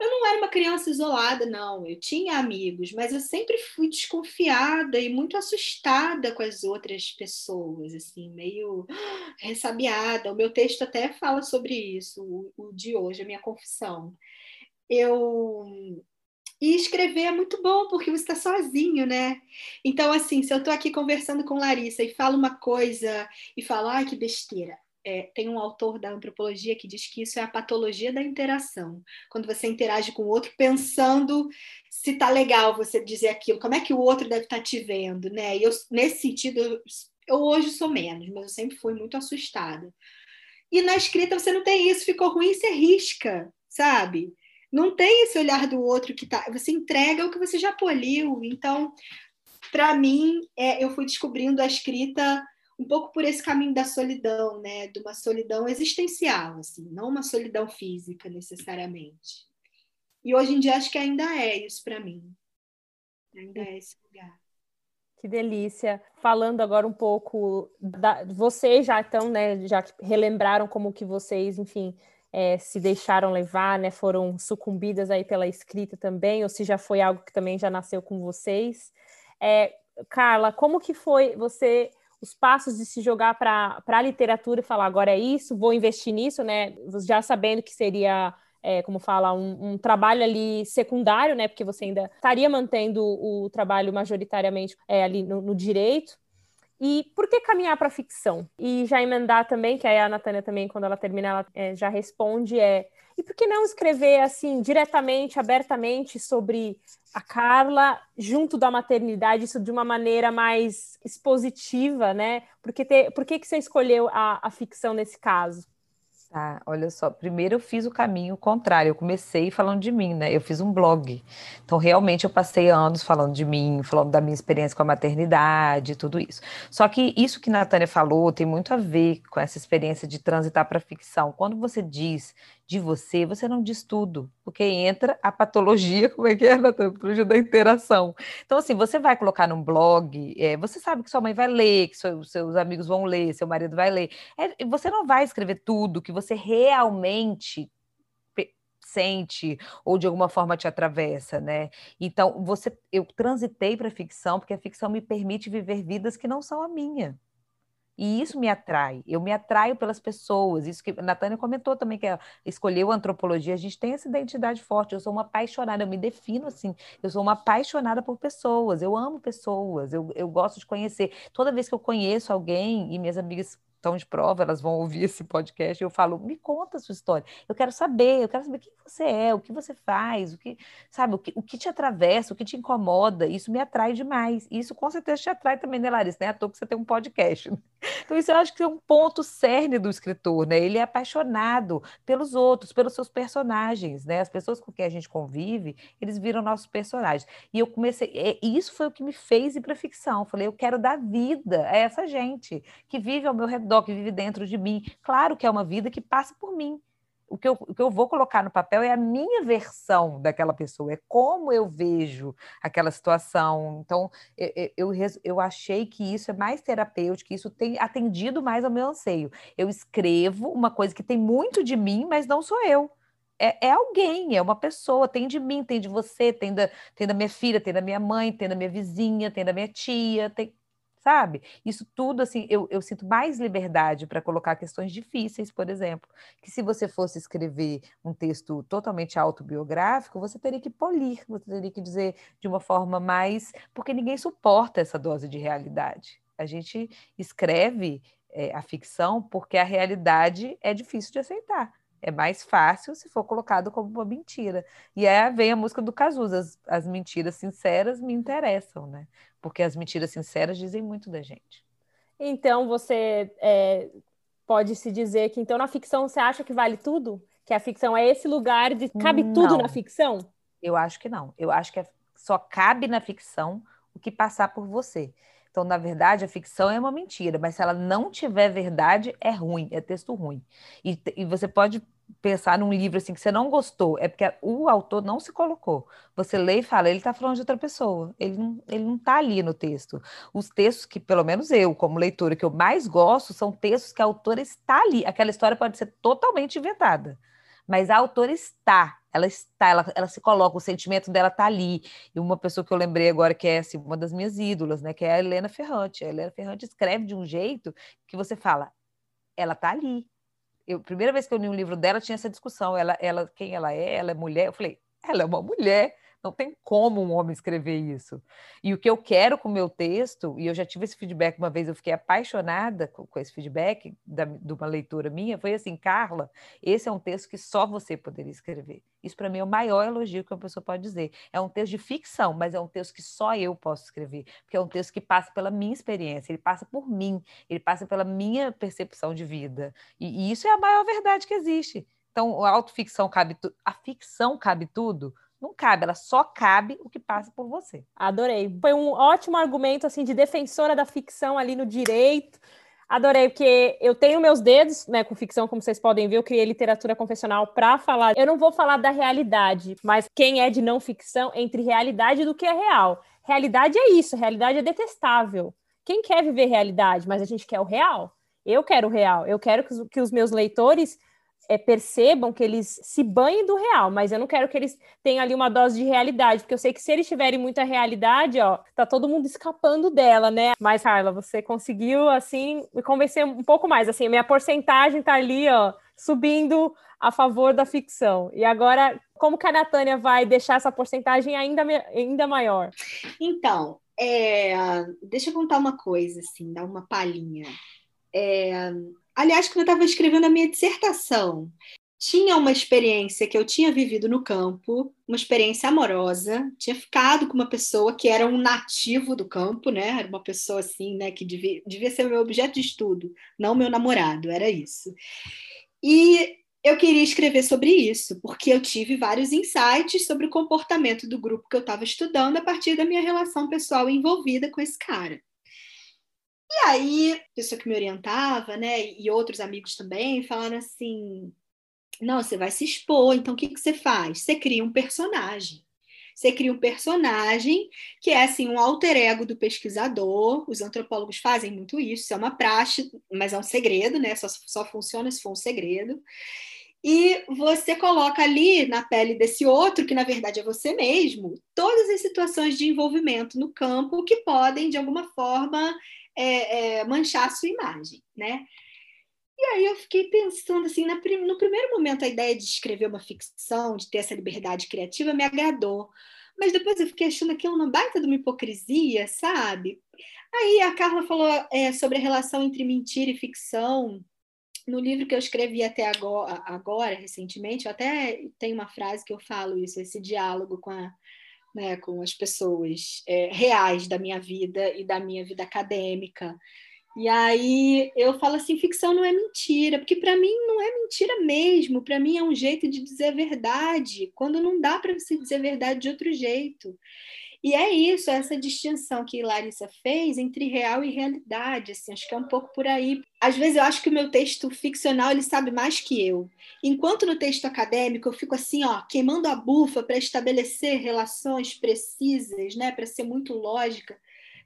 eu não era uma criança isolada, não. Eu tinha amigos, mas eu sempre fui desconfiada e muito assustada com as outras pessoas, assim, meio ressabiada. O meu texto até fala sobre isso, o, o de hoje, a minha confissão. Eu e escrever é muito bom, porque você está sozinho, né? Então, assim, se eu estou aqui conversando com Larissa e falo uma coisa e falo, ai, que besteira, é, tem um autor da antropologia que diz que isso é a patologia da interação. Quando você interage com o outro pensando se está legal você dizer aquilo, como é que o outro deve estar tá te vendo, né? E eu, nesse sentido, eu, eu hoje sou menos, mas eu sempre fui muito assustada. E na escrita você não tem isso, ficou ruim, você risca, sabe? Não tem esse olhar do outro que tá. Você entrega o que você já poliu. Então, para mim, é, eu fui descobrindo a escrita um pouco por esse caminho da solidão, né? De uma solidão existencial, assim, não uma solidão física necessariamente. E hoje em dia acho que ainda é isso para mim. Ainda é esse lugar. Que delícia. Falando agora um pouco da vocês já estão, né, já relembraram como que vocês, enfim, é, se deixaram levar, né, foram sucumbidas aí pela escrita também, ou se já foi algo que também já nasceu com vocês. É, Carla, como que foi você os passos de se jogar para a literatura e falar agora é isso, vou investir nisso, né? Já sabendo que seria, é, como fala, um, um, trabalho ali secundário, né? Porque você ainda estaria mantendo o, trabalho majoritariamente é, ali no, no direito. E por que caminhar para a ficção? E já emendar também, que aí a Natânia também, quando ela termina, ela é, já responde, é e por que não escrever assim, diretamente, abertamente sobre a Carla junto da maternidade, isso de uma maneira mais expositiva, né? Porque ter, por que, que você escolheu a, a ficção nesse caso? Tá, olha só. Primeiro eu fiz o caminho contrário. Eu comecei falando de mim, né? Eu fiz um blog. Então, realmente, eu passei anos falando de mim, falando da minha experiência com a maternidade, tudo isso. Só que isso que a Natânia falou tem muito a ver com essa experiência de transitar para ficção. Quando você diz de você, você não diz tudo, porque entra a patologia, como é que é, Natânia? Patologia da interação. Então, assim, você vai colocar num blog, é, você sabe que sua mãe vai ler, que seu, seus amigos vão ler, seu marido vai ler. É, você não vai escrever tudo que você realmente sente ou de alguma forma te atravessa, né? Então, você eu transitei para a ficção porque a ficção me permite viver vidas que não são a minha. E isso me atrai. Eu me atraio pelas pessoas. Isso que a Natânia comentou também, que escolheu a antropologia. A gente tem essa identidade forte. Eu sou uma apaixonada, eu me defino assim. Eu sou uma apaixonada por pessoas. Eu amo pessoas. Eu, eu gosto de conhecer. Toda vez que eu conheço alguém, e minhas amigas estão de prova, elas vão ouvir esse podcast, eu falo, me conta a sua história. Eu quero saber, eu quero saber quem você é, o que você faz, o que, sabe, o que, o que te atravessa, o que te incomoda. Isso me atrai demais. Isso com certeza te atrai também, né, Larissa? Não é à toa que você tem um podcast. Então, isso eu acho que é um ponto cerne do escritor, né? Ele é apaixonado pelos outros, pelos seus personagens, né? As pessoas com quem a gente convive, eles viram nossos personagens. E eu comecei, e isso foi o que me fez ir para ficção. Eu falei, eu quero dar vida a essa gente que vive ao meu redor, que vive dentro de mim. Claro que é uma vida que passa por mim o que, eu, o que eu vou colocar no papel é a minha versão daquela pessoa, é como eu vejo aquela situação. Então, eu, eu, eu achei que isso é mais terapêutico, isso tem atendido mais ao meu anseio. Eu escrevo uma coisa que tem muito de mim, mas não sou eu. É, é, alguém, é uma pessoa, tem de mim, tem de você, tem da, tem da minha filha, tem da minha mãe, tem da minha vizinha, tem da minha tia, tem, sabe? Isso tudo, assim, eu, eu sinto mais liberdade para colocar questões difíceis, por exemplo, que se você fosse escrever um texto totalmente autobiográfico, você teria que polir, você teria que dizer de uma forma mais. Porque ninguém suporta essa dose de realidade. A gente escreve é, a ficção porque a realidade é difícil de aceitar. É mais fácil se for colocado como uma mentira. E aí vem a música do Cazuza, as, as mentiras sinceras me interessam, né? Porque as mentiras sinceras dizem muito da gente. Então, você é, pode se dizer que então na ficção você acha que vale tudo? Que a ficção é esse lugar de cabe não, tudo na ficção? Eu acho que não. Eu acho que só cabe na ficção o que passar por você. Então, na verdade, a ficção é uma mentira, mas se ela não tiver verdade, é ruim, é texto ruim. E, e você pode pensar num livro assim que você não gostou, é porque o autor não se colocou. Você lê e fala, ele está falando de outra pessoa, ele não, ele não está ali no texto. Os textos que, pelo menos eu, como leitora, que eu mais gosto, são textos que a autora está ali. Aquela história pode ser totalmente inventada, mas a autora está, ela está, ela, ela se coloca, o sentimento dela está ali. E uma pessoa que eu lembrei agora, que é assim, uma das minhas ídolas, né, que é a Helena Ferrante. A Helena Ferrante escreve de um jeito que você fala, ela está ali, eu, primeira vez que eu li um livro dela, tinha essa discussão. Ela, ela, quem ela é? Ela é mulher? Eu falei, ela é uma mulher. Não tem como um homem escrever isso. E o que eu quero com o meu texto, e eu já tive esse feedback uma vez, eu fiquei apaixonada com, com esse feedback da, de uma leitura minha, foi assim, Carla, esse é um texto que só você poderia escrever. Isso para mim é o maior elogio que uma pessoa pode dizer. É um texto de ficção, mas é um texto que só eu posso escrever, porque é um texto que passa pela minha experiência, ele passa por mim, ele passa pela minha percepção de vida. E, e isso é a maior verdade que existe. Então, a autoficção cabe tudo, a ficção cabe tudo, não cabe, ela só cabe o que passa por você. Adorei. Foi um ótimo argumento assim de defensora da ficção ali no direito. Adorei, porque eu tenho meus dedos, né, com ficção, como vocês podem ver, eu criei literatura confessional para falar. Eu não vou falar da realidade, mas quem é de não ficção entre realidade do que é real. Realidade é isso, realidade é detestável. Quem quer viver realidade, mas a gente quer o real? Eu quero o real. Eu quero que os, que os meus leitores é, percebam que eles se banhem do real, mas eu não quero que eles tenham ali uma dose de realidade, porque eu sei que se eles tiverem muita realidade, ó, tá todo mundo escapando dela, né? Mas, Carla, você conseguiu, assim, me convencer um pouco mais, assim, a minha porcentagem tá ali, ó, subindo a favor da ficção. E agora, como que a Natânia vai deixar essa porcentagem ainda, ainda maior? Então, é, deixa eu contar uma coisa, assim, dar uma palhinha. É, aliás, quando eu estava escrevendo a minha dissertação, tinha uma experiência que eu tinha vivido no campo, uma experiência amorosa, tinha ficado com uma pessoa que era um nativo do campo, né? Era uma pessoa assim, né, que devia, devia ser meu objeto de estudo, não meu namorado, era isso. E eu queria escrever sobre isso, porque eu tive vários insights sobre o comportamento do grupo que eu estava estudando a partir da minha relação pessoal envolvida com esse cara. E aí, a pessoa que me orientava, né, e outros amigos também, falaram assim: não, você vai se expor, então o que, que você faz? Você cria um personagem. Você cria um personagem que é assim um alter ego do pesquisador. Os antropólogos fazem muito isso, isso é uma praxe, mas é um segredo, né? Só, só funciona se for um segredo. E você coloca ali na pele desse outro, que na verdade é você mesmo, todas as situações de envolvimento no campo que podem, de alguma forma, é, é, manchar a sua imagem, né? E aí eu fiquei pensando assim, no primeiro momento a ideia de escrever uma ficção, de ter essa liberdade criativa, me agradou. Mas depois eu fiquei achando aquilo uma baita de uma hipocrisia, sabe? Aí a Carla falou é, sobre a relação entre mentira e ficção. No livro que eu escrevi até agora, agora, recentemente, eu até tenho uma frase que eu falo isso, esse diálogo com, a, né, com as pessoas é, reais da minha vida e da minha vida acadêmica. E aí eu falo assim, ficção não é mentira, porque para mim não é mentira mesmo, para mim é um jeito de dizer a verdade, quando não dá para você dizer a verdade de outro jeito. E é isso, essa distinção que Larissa fez entre real e realidade, assim, acho que é um pouco por aí. Às vezes eu acho que o meu texto ficcional ele sabe mais que eu. Enquanto no texto acadêmico eu fico assim, ó, queimando a bufa para estabelecer relações precisas, né, para ser muito lógica.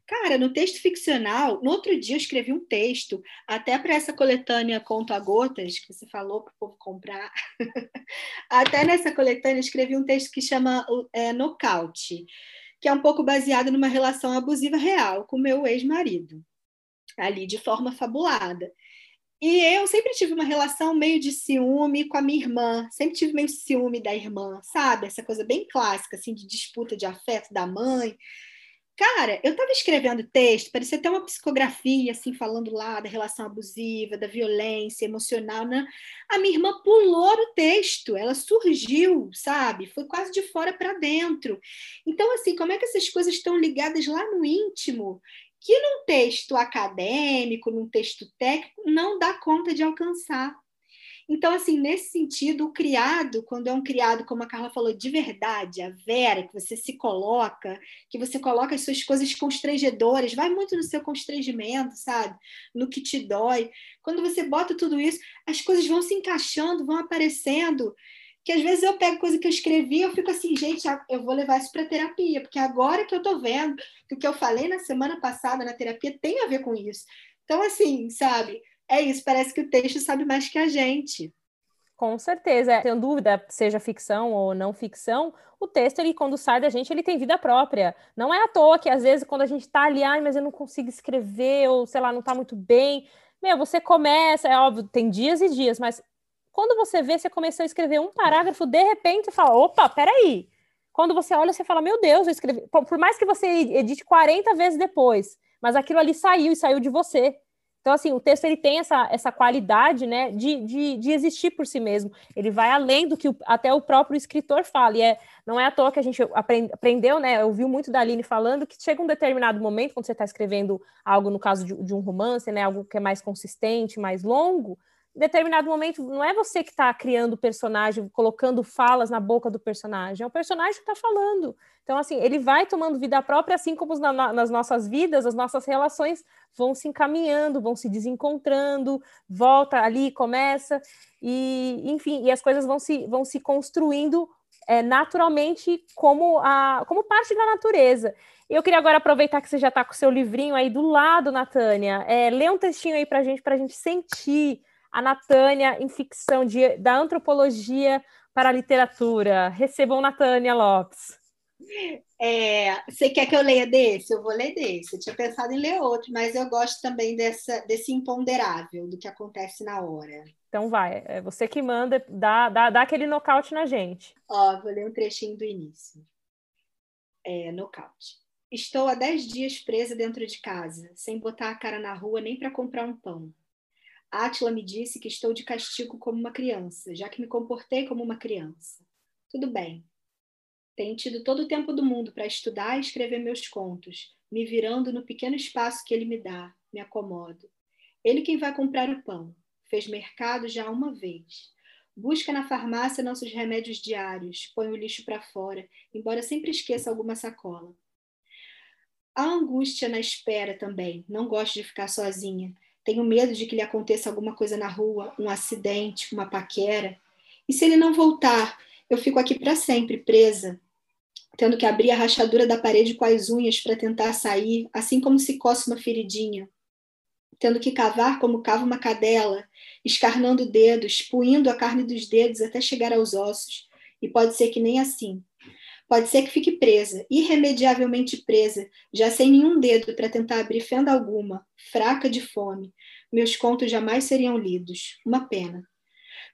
Cara, no texto ficcional, no outro dia eu escrevi um texto, até para essa coletânea Conto a Gotas, que você falou para o povo comprar. até nessa coletânea eu escrevi um texto que chama é, Nocaute, que é um pouco baseado numa relação abusiva real com meu ex-marido, ali de forma fabulada. E eu sempre tive uma relação meio de ciúme com a minha irmã, sempre tive meio ciúme da irmã, sabe? Essa coisa bem clássica, assim, de disputa de afeto da mãe. Cara, eu estava escrevendo texto, parecia até uma psicografia, assim, falando lá da relação abusiva, da violência emocional, né? A minha irmã pulou no texto, ela surgiu, sabe? Foi quase de fora para dentro. Então, assim, como é que essas coisas estão ligadas lá no íntimo? Que num texto acadêmico, num texto técnico, não dá conta de alcançar. Então, assim, nesse sentido, o criado, quando é um criado, como a Carla falou, de verdade, a Vera, que você se coloca, que você coloca as suas coisas constrangedoras, vai muito no seu constrangimento, sabe? No que te dói. Quando você bota tudo isso, as coisas vão se encaixando, vão aparecendo. Que às vezes eu pego coisa que eu escrevi, eu fico assim, gente, eu vou levar isso para terapia, porque agora que eu tô vendo que o que eu falei na semana passada na terapia tem a ver com isso. Então, assim, sabe? É isso, parece que o texto sabe mais que a gente. Com certeza, tenho dúvida, seja ficção ou não ficção, o texto, ele, quando sai da gente, ele tem vida própria. Não é à toa que, às vezes, quando a gente está ali, ai, mas eu não consigo escrever, ou sei lá, não está muito bem. Meu, você começa, é óbvio, tem dias e dias, mas quando você vê, você começou a escrever um parágrafo, de repente, você fala, opa, peraí. Quando você olha, você fala, meu Deus, eu escrevi. Por mais que você edite 40 vezes depois, mas aquilo ali saiu e saiu de você. Então, assim, o texto ele tem essa, essa qualidade né, de, de, de existir por si mesmo. Ele vai além do que o, até o próprio escritor fala. E é, não é à toa que a gente aprend, aprendeu, né? Ouviu muito da Aline falando que chega um determinado momento, quando você está escrevendo algo, no caso de, de um romance, né, algo que é mais consistente, mais longo, em determinado momento, não é você que está criando o personagem, colocando falas na boca do personagem, é o personagem que está falando. Então, assim, ele vai tomando vida própria, assim como na, nas nossas vidas, as nossas relações vão se encaminhando, vão se desencontrando, volta ali, começa, e, enfim, e as coisas vão se, vão se construindo é, naturalmente como, a, como parte da natureza. Eu queria agora aproveitar que você já está com o seu livrinho aí do lado, Natânia, é, lê um textinho aí para a gente, para a gente sentir a Natânia em ficção de, da antropologia para a literatura. Recebam Natânia Lopes. É, você quer que eu leia desse? Eu vou ler desse. Eu tinha pensado em ler outro, mas eu gosto também dessa, desse imponderável, do que acontece na hora. Então vai, é você que manda, dá, dá, dá aquele nocaute na gente. Ó, vou ler um trechinho do início. É, nocaute. Estou há dez dias presa dentro de casa, sem botar a cara na rua nem para comprar um pão. Átila me disse que estou de castigo como uma criança, já que me comportei como uma criança. Tudo bem. Tenho tido todo o tempo do mundo para estudar e escrever meus contos, me virando no pequeno espaço que ele me dá, me acomodo. Ele quem vai comprar o pão. fez mercado já uma vez. Busca na farmácia nossos remédios diários, põe o lixo para fora, embora sempre esqueça alguma sacola. A angústia na espera também. Não gosto de ficar sozinha. Tenho medo de que lhe aconteça alguma coisa na rua, um acidente, uma paquera. E se ele não voltar, eu fico aqui para sempre presa, tendo que abrir a rachadura da parede com as unhas para tentar sair, assim como se coça uma feridinha, tendo que cavar como cava uma cadela, escarnando dedos, puindo a carne dos dedos até chegar aos ossos. E pode ser que nem assim. Pode ser que fique presa, irremediavelmente presa, já sem nenhum dedo para tentar abrir fenda alguma, fraca de fome. Meus contos jamais seriam lidos. Uma pena.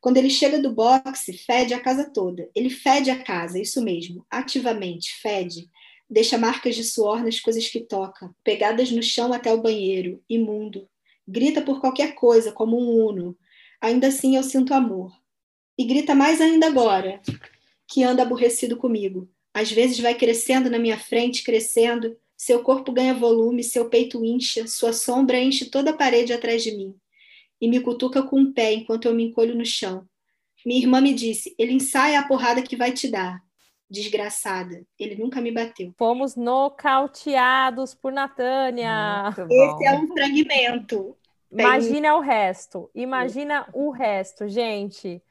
Quando ele chega do boxe, fede a casa toda. Ele fede a casa, isso mesmo, ativamente, fede. Deixa marcas de suor nas coisas que toca, pegadas no chão até o banheiro, imundo. Grita por qualquer coisa, como um uno. Ainda assim eu sinto amor. E grita mais ainda agora, que anda aborrecido comigo. Às vezes vai crescendo na minha frente, crescendo. Seu corpo ganha volume, seu peito incha, sua sombra enche toda a parede atrás de mim e me cutuca com um pé enquanto eu me encolho no chão. Minha irmã me disse: ele ensaia a porrada que vai te dar. Desgraçada, ele nunca me bateu. Fomos nocauteados por Natânia. Esse é um fragmento. Imagina o resto. Imagina o resto, gente.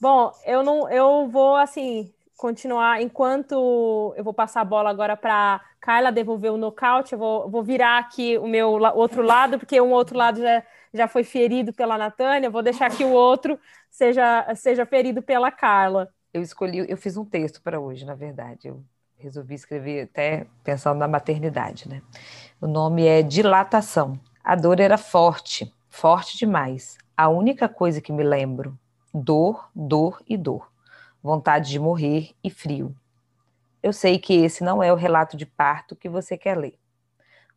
Bom, eu não, eu vou assim continuar enquanto eu vou passar a bola agora para Carla devolver o nocaute. Eu vou, vou virar aqui o meu outro lado porque um outro lado já já foi ferido pela Natânia, vou deixar que o outro seja, seja ferido pela Carla. Eu escolhi, eu fiz um texto para hoje, na verdade. Eu resolvi escrever até pensando na maternidade, né? O nome é Dilatação. A dor era forte, forte demais. A única coisa que me lembro: dor, dor e dor. Vontade de morrer e frio. Eu sei que esse não é o relato de parto que você quer ler.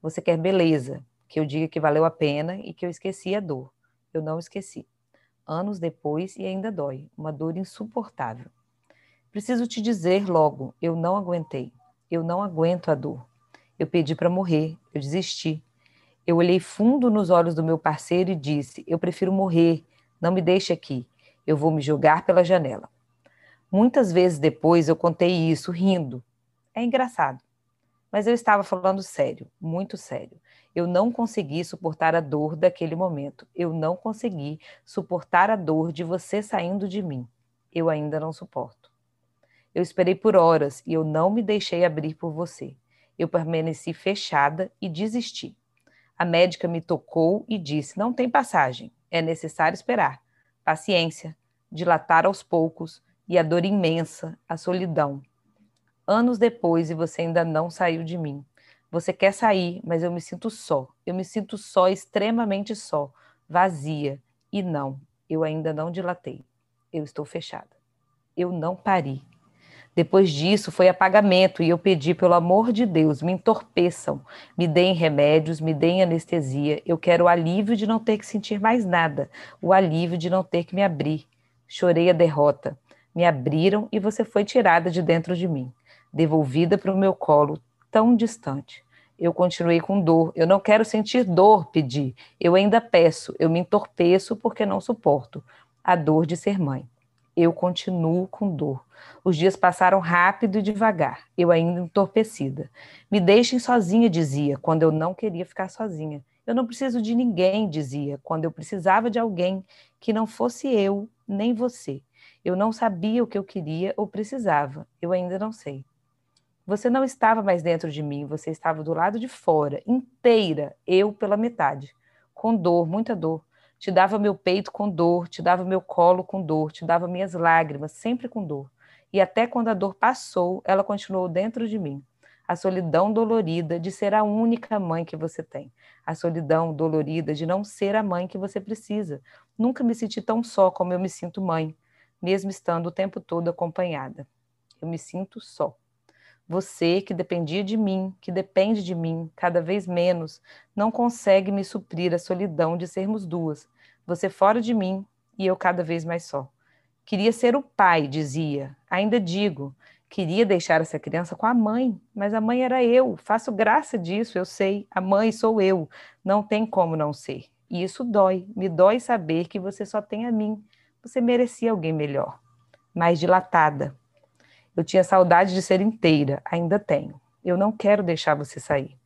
Você quer beleza, que eu diga que valeu a pena e que eu esqueci a dor. Eu não esqueci. Anos depois e ainda dói, uma dor insuportável. Preciso te dizer logo, eu não aguentei. Eu não aguento a dor. Eu pedi para morrer, eu desisti. Eu olhei fundo nos olhos do meu parceiro e disse: Eu prefiro morrer, não me deixe aqui. Eu vou me jogar pela janela. Muitas vezes depois eu contei isso rindo. É engraçado. Mas eu estava falando sério, muito sério. Eu não consegui suportar a dor daquele momento. Eu não consegui suportar a dor de você saindo de mim. Eu ainda não suporto. Eu esperei por horas e eu não me deixei abrir por você. Eu permaneci fechada e desisti. A médica me tocou e disse: Não tem passagem, é necessário esperar. Paciência, dilatar aos poucos e a dor imensa, a solidão. Anos depois e você ainda não saiu de mim. Você quer sair, mas eu me sinto só. Eu me sinto só, extremamente só, vazia. E não, eu ainda não dilatei. Eu estou fechada. Eu não pari. Depois disso foi apagamento e eu pedi, pelo amor de Deus, me entorpeçam, me deem remédios, me deem anestesia. Eu quero o alívio de não ter que sentir mais nada, o alívio de não ter que me abrir. Chorei a derrota. Me abriram e você foi tirada de dentro de mim, devolvida para o meu colo, tão distante eu continuei com dor. Eu não quero sentir dor, pedi. Eu ainda peço, eu me entorpeço porque não suporto a dor de ser mãe. Eu continuo com dor. Os dias passaram rápido e devagar, eu ainda entorpecida. Me deixem sozinha, dizia, quando eu não queria ficar sozinha. Eu não preciso de ninguém, dizia, quando eu precisava de alguém que não fosse eu nem você. Eu não sabia o que eu queria ou precisava, eu ainda não sei. Você não estava mais dentro de mim, você estava do lado de fora, inteira, eu pela metade, com dor, muita dor. Te dava meu peito com dor, te dava meu colo com dor, te dava minhas lágrimas, sempre com dor. E até quando a dor passou, ela continuou dentro de mim. A solidão dolorida de ser a única mãe que você tem. A solidão dolorida de não ser a mãe que você precisa. Nunca me senti tão só como eu me sinto mãe, mesmo estando o tempo todo acompanhada. Eu me sinto só. Você que dependia de mim, que depende de mim cada vez menos, não consegue me suprir a solidão de sermos duas. Você fora de mim e eu cada vez mais só. Queria ser o pai, dizia. Ainda digo, queria deixar essa criança com a mãe, mas a mãe era eu. Faço graça disso, eu sei. A mãe sou eu. Não tem como não ser. E isso dói, me dói saber que você só tem a mim. Você merecia alguém melhor, mais dilatada. Eu tinha saudade de ser inteira, ainda tenho. Eu não quero deixar você sair.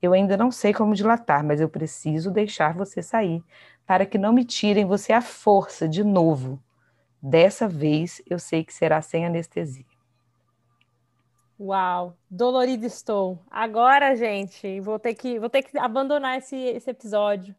Eu ainda não sei como dilatar, mas eu preciso deixar você sair, para que não me tirem você à força de novo. Dessa vez eu sei que será sem anestesia. Uau, dolorido estou. Agora, gente, vou ter que, vou ter que abandonar esse, esse episódio.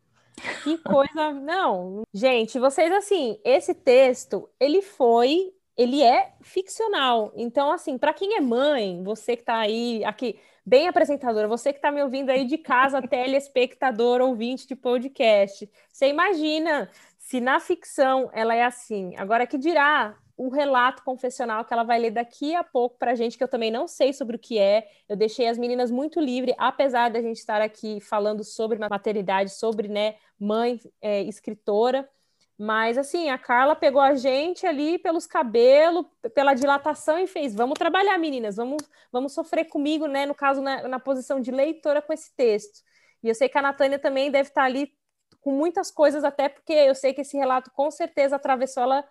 Que coisa, não. Gente, vocês assim, esse texto, ele foi, ele é ficcional. Então, assim, para quem é mãe, você que tá aí, aqui, bem apresentadora, você que está me ouvindo aí de casa, telespectador, ouvinte de podcast, você imagina se na ficção ela é assim. Agora, que dirá o relato confessional que ela vai ler daqui a pouco para a gente, que eu também não sei sobre o que é. Eu deixei as meninas muito livres, apesar da gente estar aqui falando sobre maternidade, sobre né, mãe é, escritora. Mas assim, a Carla pegou a gente ali pelos cabelos, pela dilatação e fez: vamos trabalhar, meninas, vamos, vamos sofrer comigo, né? No caso, na, na posição de leitora com esse texto. E eu sei que a Natânia também deve estar ali com muitas coisas, até porque eu sei que esse relato com certeza atravessou ela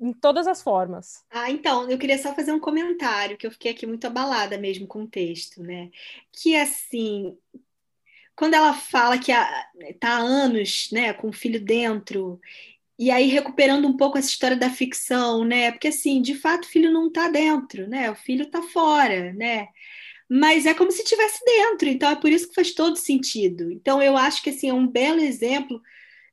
em todas as formas. Ah, então, eu queria só fazer um comentário, que eu fiquei aqui muito abalada mesmo com o texto, né? Que assim, quando ela fala que está há anos, né, com o filho dentro e aí recuperando um pouco essa história da ficção, né? Porque assim, de fato, o filho não está dentro, né? O filho está fora, né? Mas é como se estivesse dentro, então é por isso que faz todo sentido. Então eu acho que assim é um belo exemplo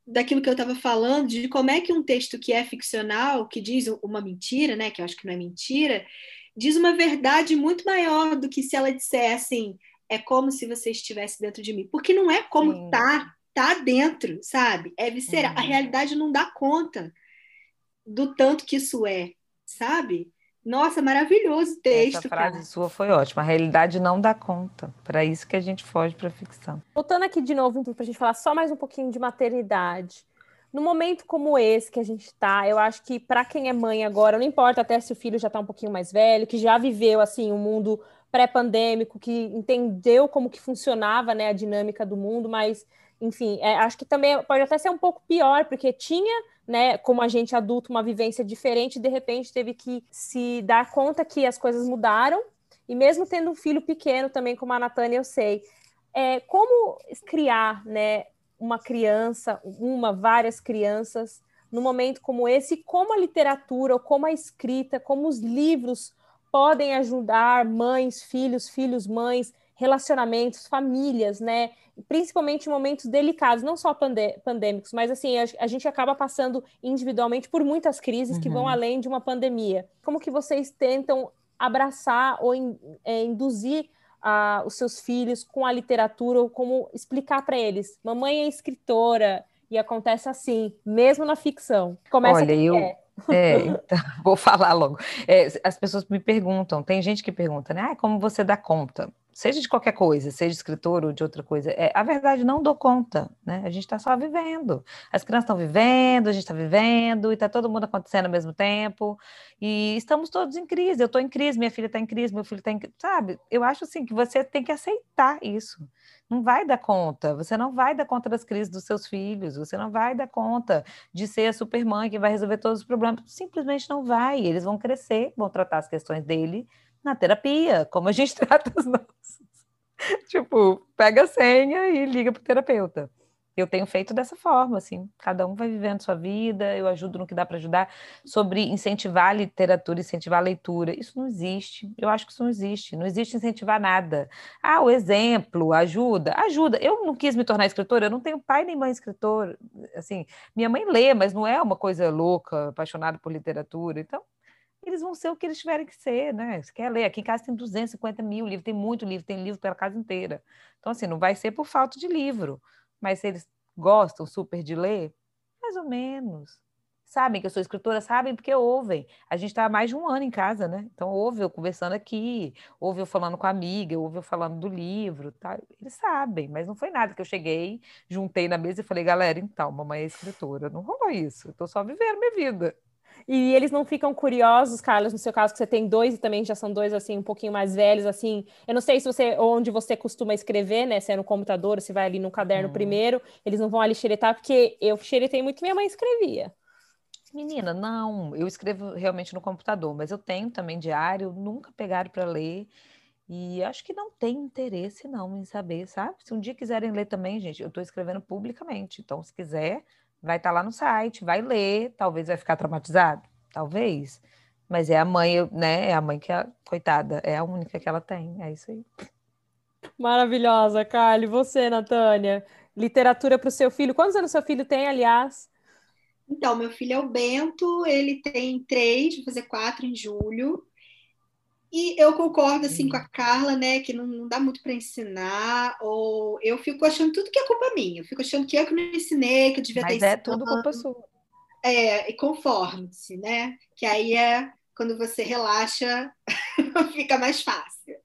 daquilo que eu estava falando, de como é que um texto que é ficcional, que diz uma mentira, né? Que eu acho que não é mentira, diz uma verdade muito maior do que se ela dissesse assim, é como se você estivesse dentro de mim. Porque não é como Sim. tá tá dentro, sabe? É visceral. Uhum. A realidade não dá conta do tanto que isso é, sabe? Nossa, maravilhoso texto. Essa frase cara. sua foi ótima. A realidade não dá conta. Para isso que a gente foge para ficção. Voltando aqui de novo, então, para a gente falar só mais um pouquinho de maternidade. No momento como esse que a gente está, eu acho que para quem é mãe agora, não importa até se o filho já está um pouquinho mais velho, que já viveu assim um mundo pré-pandêmico, que entendeu como que funcionava né, a dinâmica do mundo, mas enfim, é, acho que também pode até ser um pouco pior, porque tinha, né, como a gente adulto, uma vivência diferente, de repente teve que se dar conta que as coisas mudaram, e mesmo tendo um filho pequeno também, como a Natânia, eu sei, é, como criar, né, uma criança, uma, várias crianças, num momento como esse, como a literatura, ou como a escrita, como os livros podem ajudar mães, filhos, filhos, mães, relacionamentos, famílias, né? Principalmente em momentos delicados, não só pandê pandêmicos, mas assim, a, a, gente acaba passando individualmente por muitas crises uhum. que vão uhum. além de uma pandemia. Como que vocês tentam abraçar ou in, é, induzir uh, os seus filhos com a literatura ou como explicar para eles? Mamãe é escritora e acontece assim, mesmo na ficção. Começa Olha, eu... É, então, vou falar logo. É, as pessoas me perguntam, tem gente que pergunta, né? Ah, como você dá conta? Seja de qualquer coisa, seja escritor ou de outra coisa, é, a verdade não dou conta, né? A gente está só vivendo. As crianças estão vivendo, a gente está vivendo, e está todo mundo acontecendo ao mesmo tempo, e estamos todos em crise. Eu estou em crise, minha filha está em crise, meu filho está em crise, sabe? Eu acho assim que você tem que aceitar isso. Não vai dar conta, você não vai dar conta das crises dos seus filhos, você não vai dar conta de ser a supermãe que vai resolver todos os problemas, simplesmente não vai. Eles vão crescer, vão tratar as questões dele na terapia, como a gente trata os nossos. tipo, pega a senha e liga para o terapeuta. Eu tenho feito dessa forma, assim, cada um vai vivendo sua vida, eu ajudo no que dá para ajudar. Sobre incentivar a literatura, incentivar a leitura, isso não existe. Eu acho que isso não existe. Não existe incentivar nada. Ah, o exemplo, ajuda, ajuda. Eu não quis me tornar escritora, eu não tenho pai nem mãe escritor. Assim, minha mãe lê, mas não é uma coisa louca, apaixonada por literatura. Então, eles vão ser o que eles tiverem que ser, né? Você quer ler? Aqui em casa tem 250 mil livros, tem muito livro, tem livro pela casa inteira. Então, assim, não vai ser por falta de livro. Mas se eles gostam super de ler, mais ou menos. Sabem que eu sou escritora, sabem porque ouvem. A gente está há mais de um ano em casa, né? Então, ouve eu conversando aqui, ouve eu falando com a amiga, ouve eu falando do livro, tá? Eles sabem, mas não foi nada que eu cheguei, juntei na mesa e falei, galera, então, mamãe é escritora. Não rolou isso, eu tô só vivendo minha vida. E eles não ficam curiosos, Carlos, no seu caso, que você tem dois e também já são dois, assim, um pouquinho mais velhos, assim. Eu não sei se você, onde você costuma escrever, né? Se é no computador, se vai ali no caderno hum. primeiro, eles não vão ali xeretar, porque eu xeretei muito que minha mãe escrevia. Menina, não, eu escrevo realmente no computador, mas eu tenho também diário, nunca pegaram para ler. E acho que não tem interesse não em saber, sabe? Se um dia quiserem ler também, gente, eu estou escrevendo publicamente. Então, se quiser, vai estar tá lá no site, vai ler, talvez vai ficar traumatizado, talvez. Mas é a mãe, né? É a mãe que é coitada, é a única que ela tem, é isso aí. Maravilhosa, Carly. E você, Natânia? Literatura para o seu filho. Quantos anos seu filho tem, aliás? Então, meu filho é o Bento, ele tem três, vou fazer quatro em julho. E eu concordo assim com a Carla, né, que não, não dá muito para ensinar, ou eu fico achando tudo que é culpa minha. Eu fico achando que eu que não ensinei, que eu devia Mas ter é tudo culpa sua. É, e conforme-se, né? Que aí é quando você relaxa, fica mais fácil.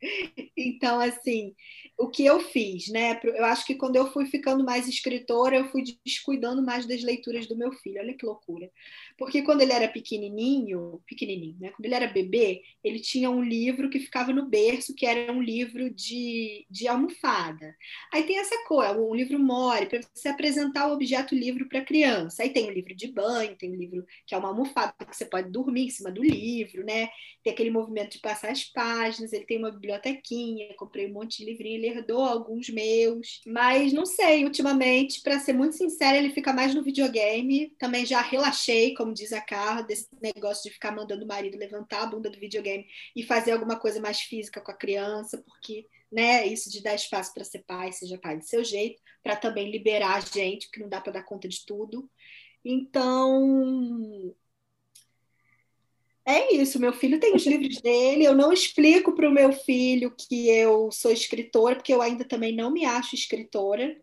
Então, assim, o que eu fiz, né? Eu acho que quando eu fui ficando mais escritora, eu fui descuidando mais das leituras do meu filho. Olha que loucura. Porque quando ele era pequenininho, pequenininho, né? Quando ele era bebê, ele tinha um livro que ficava no berço, que era um livro de, de almofada. Aí tem essa coisa, um livro mole, para você apresentar o objeto livro para a criança. Aí tem o livro de banho, tem o livro que é uma almofada que você pode dormir em cima do livro, né? Tem aquele movimento de passar as páginas, ele tem uma bibliotequinha, comprei um monte de livrinho, ele herdou alguns meus, mas não sei, ultimamente, para ser muito sincera, ele fica mais no videogame. Também já relaxei, como diz a Carla, desse negócio de ficar mandando o marido levantar a bunda do videogame e fazer alguma coisa mais física com a criança, porque né, isso de dar espaço para ser pai, seja pai do seu jeito, para também liberar a gente, porque não dá para dar conta de tudo. Então, é isso, meu filho tem os livros dele. Eu não explico para o meu filho que eu sou escritora, porque eu ainda também não me acho escritora.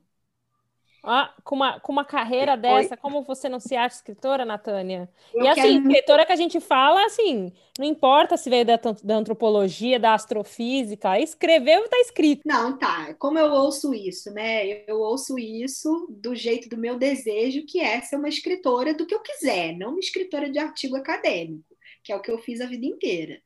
Ah, com, uma, com uma carreira dessa, Oi? como você não se acha escritora, Natânia? Eu e assim, quero... escritora que a gente fala, assim, não importa se veio da, da antropologia, da astrofísica, escreveu está escrito. Não, tá. Como eu ouço isso, né? Eu ouço isso do jeito do meu desejo, que é ser uma escritora do que eu quiser, não uma escritora de artigo acadêmico, que é o que eu fiz a vida inteira.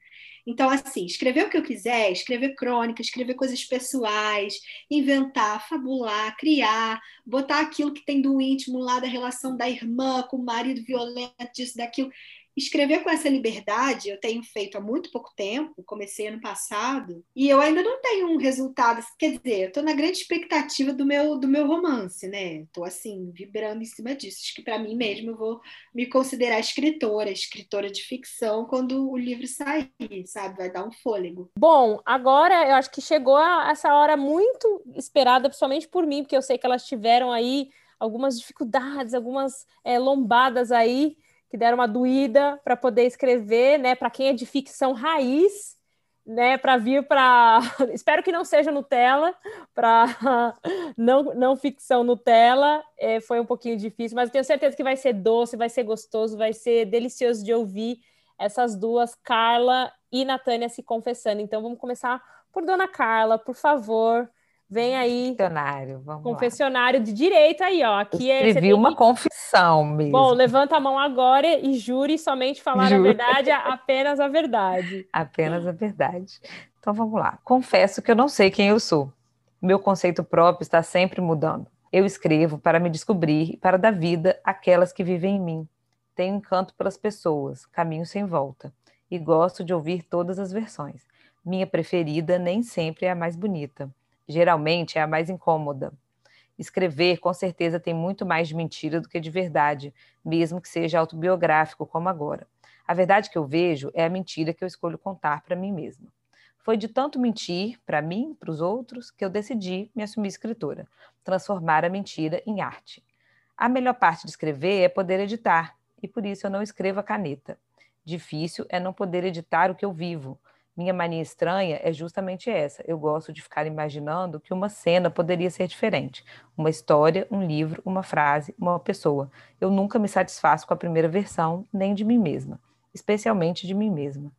Então, assim, escrever o que eu quiser, escrever crônica, escrever coisas pessoais, inventar, fabular, criar, botar aquilo que tem do íntimo lá da relação da irmã com o marido violento, disso, daquilo escrever com essa liberdade eu tenho feito há muito pouco tempo, comecei ano passado, e eu ainda não tenho um resultado, quer dizer, eu estou na grande expectativa do meu, do meu romance, né? Estou assim, vibrando em cima disso. Acho que para mim mesmo eu vou me considerar escritora, escritora de ficção, quando o livro sair, sabe? Vai dar um fôlego. Bom, agora eu acho que chegou a essa hora muito esperada, principalmente por mim, porque eu sei que elas tiveram aí algumas dificuldades, algumas é, lombadas aí que deram uma doída para poder escrever, né? Para quem é de ficção raiz, né? Para vir para. Espero que não seja Nutella, para não, não ficção Nutella. É, foi um pouquinho difícil, mas tenho certeza que vai ser doce, vai ser gostoso, vai ser delicioso de ouvir essas duas, Carla e Natânia, se confessando. Então vamos começar por Dona Carla, por favor. Vem aí. Confessionário, vamos Confessionário lá. de direito aí, ó. Aqui é. Escrevi uma que... confissão mesmo. Bom, levanta a mão agora e jure somente falar a verdade, apenas a verdade. Apenas a verdade. Então vamos lá. Confesso que eu não sei quem eu sou. Meu conceito próprio está sempre mudando. Eu escrevo para me descobrir e para dar vida àquelas que vivem em mim. Tenho encanto pelas pessoas, caminho sem volta. E gosto de ouvir todas as versões. Minha preferida nem sempre é a mais bonita geralmente é a mais incômoda. Escrever, com certeza, tem muito mais de mentira do que de verdade, mesmo que seja autobiográfico, como agora. A verdade que eu vejo é a mentira que eu escolho contar para mim mesma. Foi de tanto mentir para mim, para os outros, que eu decidi me assumir escritora, transformar a mentira em arte. A melhor parte de escrever é poder editar, e por isso eu não escrevo a caneta. Difícil é não poder editar o que eu vivo, minha mania estranha é justamente essa. Eu gosto de ficar imaginando que uma cena poderia ser diferente. Uma história, um livro, uma frase, uma pessoa. Eu nunca me satisfaço com a primeira versão, nem de mim mesma, especialmente de mim mesma.